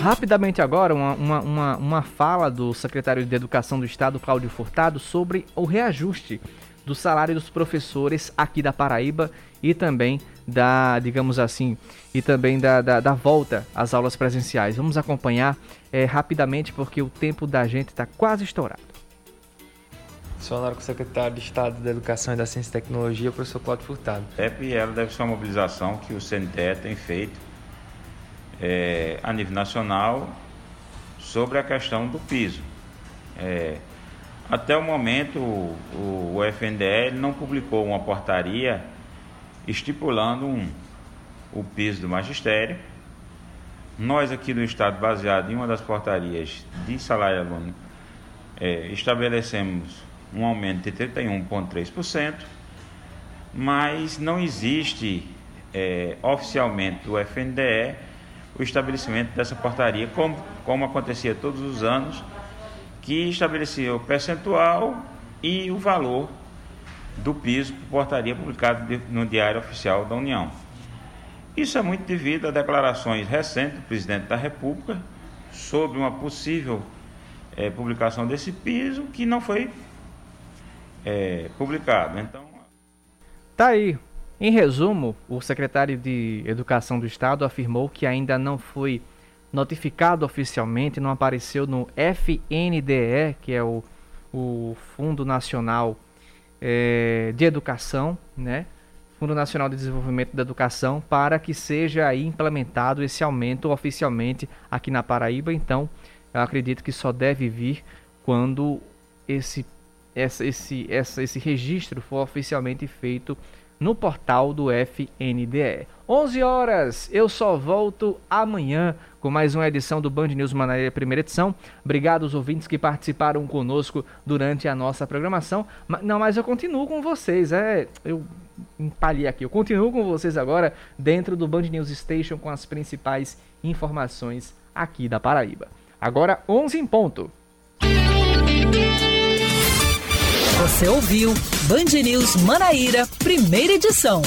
Rapidamente agora, uma, uma, uma, uma, fala do secretário de Educação do Estado, Cláudio Furtado, sobre o reajuste do salário dos professores aqui da Paraíba e também da, digamos assim, e também da, da, da volta às aulas presenciais. Vamos acompanhar é, rapidamente porque o tempo da gente está quase estourado.
Sonora com o secretário de Estado da Educação e da Ciência e Tecnologia, o professor Cláudio Furtado.
PEP ela deve ser uma mobilização que o CNTE tem feito é, a nível nacional sobre a questão do piso. É, até o momento, o, o FNDE não publicou uma portaria estipulando um, o piso do magistério. Nós aqui no Estado, baseado em uma das portarias de salário aluno, é, estabelecemos um aumento de 31,3%, mas não existe é, oficialmente do FNDE o estabelecimento dessa portaria, como, como acontecia todos os anos, que estabelecia o percentual e o valor do piso por portaria publicado no Diário Oficial da União. Isso é muito devido a declarações recentes do presidente da República sobre uma possível é, publicação desse piso que não foi é, publicado. Então,
tá aí em resumo, o secretário de Educação do Estado afirmou que ainda não foi notificado oficialmente, não apareceu no FNDE, que é o, o Fundo Nacional é, de Educação, né? Fundo Nacional de Desenvolvimento da Educação, para que seja aí implementado esse aumento oficialmente aqui na Paraíba. Então, eu acredito que só deve vir quando esse, essa, esse, essa, esse registro for oficialmente feito no portal do FNDE. 11 horas, eu só volto amanhã com mais uma edição do Band News Manaíra, primeira edição. Obrigado aos ouvintes que participaram conosco durante a nossa programação. Não, mas eu continuo com vocês, é, eu empalhei aqui. Eu continuo com vocês agora dentro do Band News Station com as principais informações aqui da Paraíba. Agora 11 em ponto.
Você ouviu Band News Manaíra, primeira edição.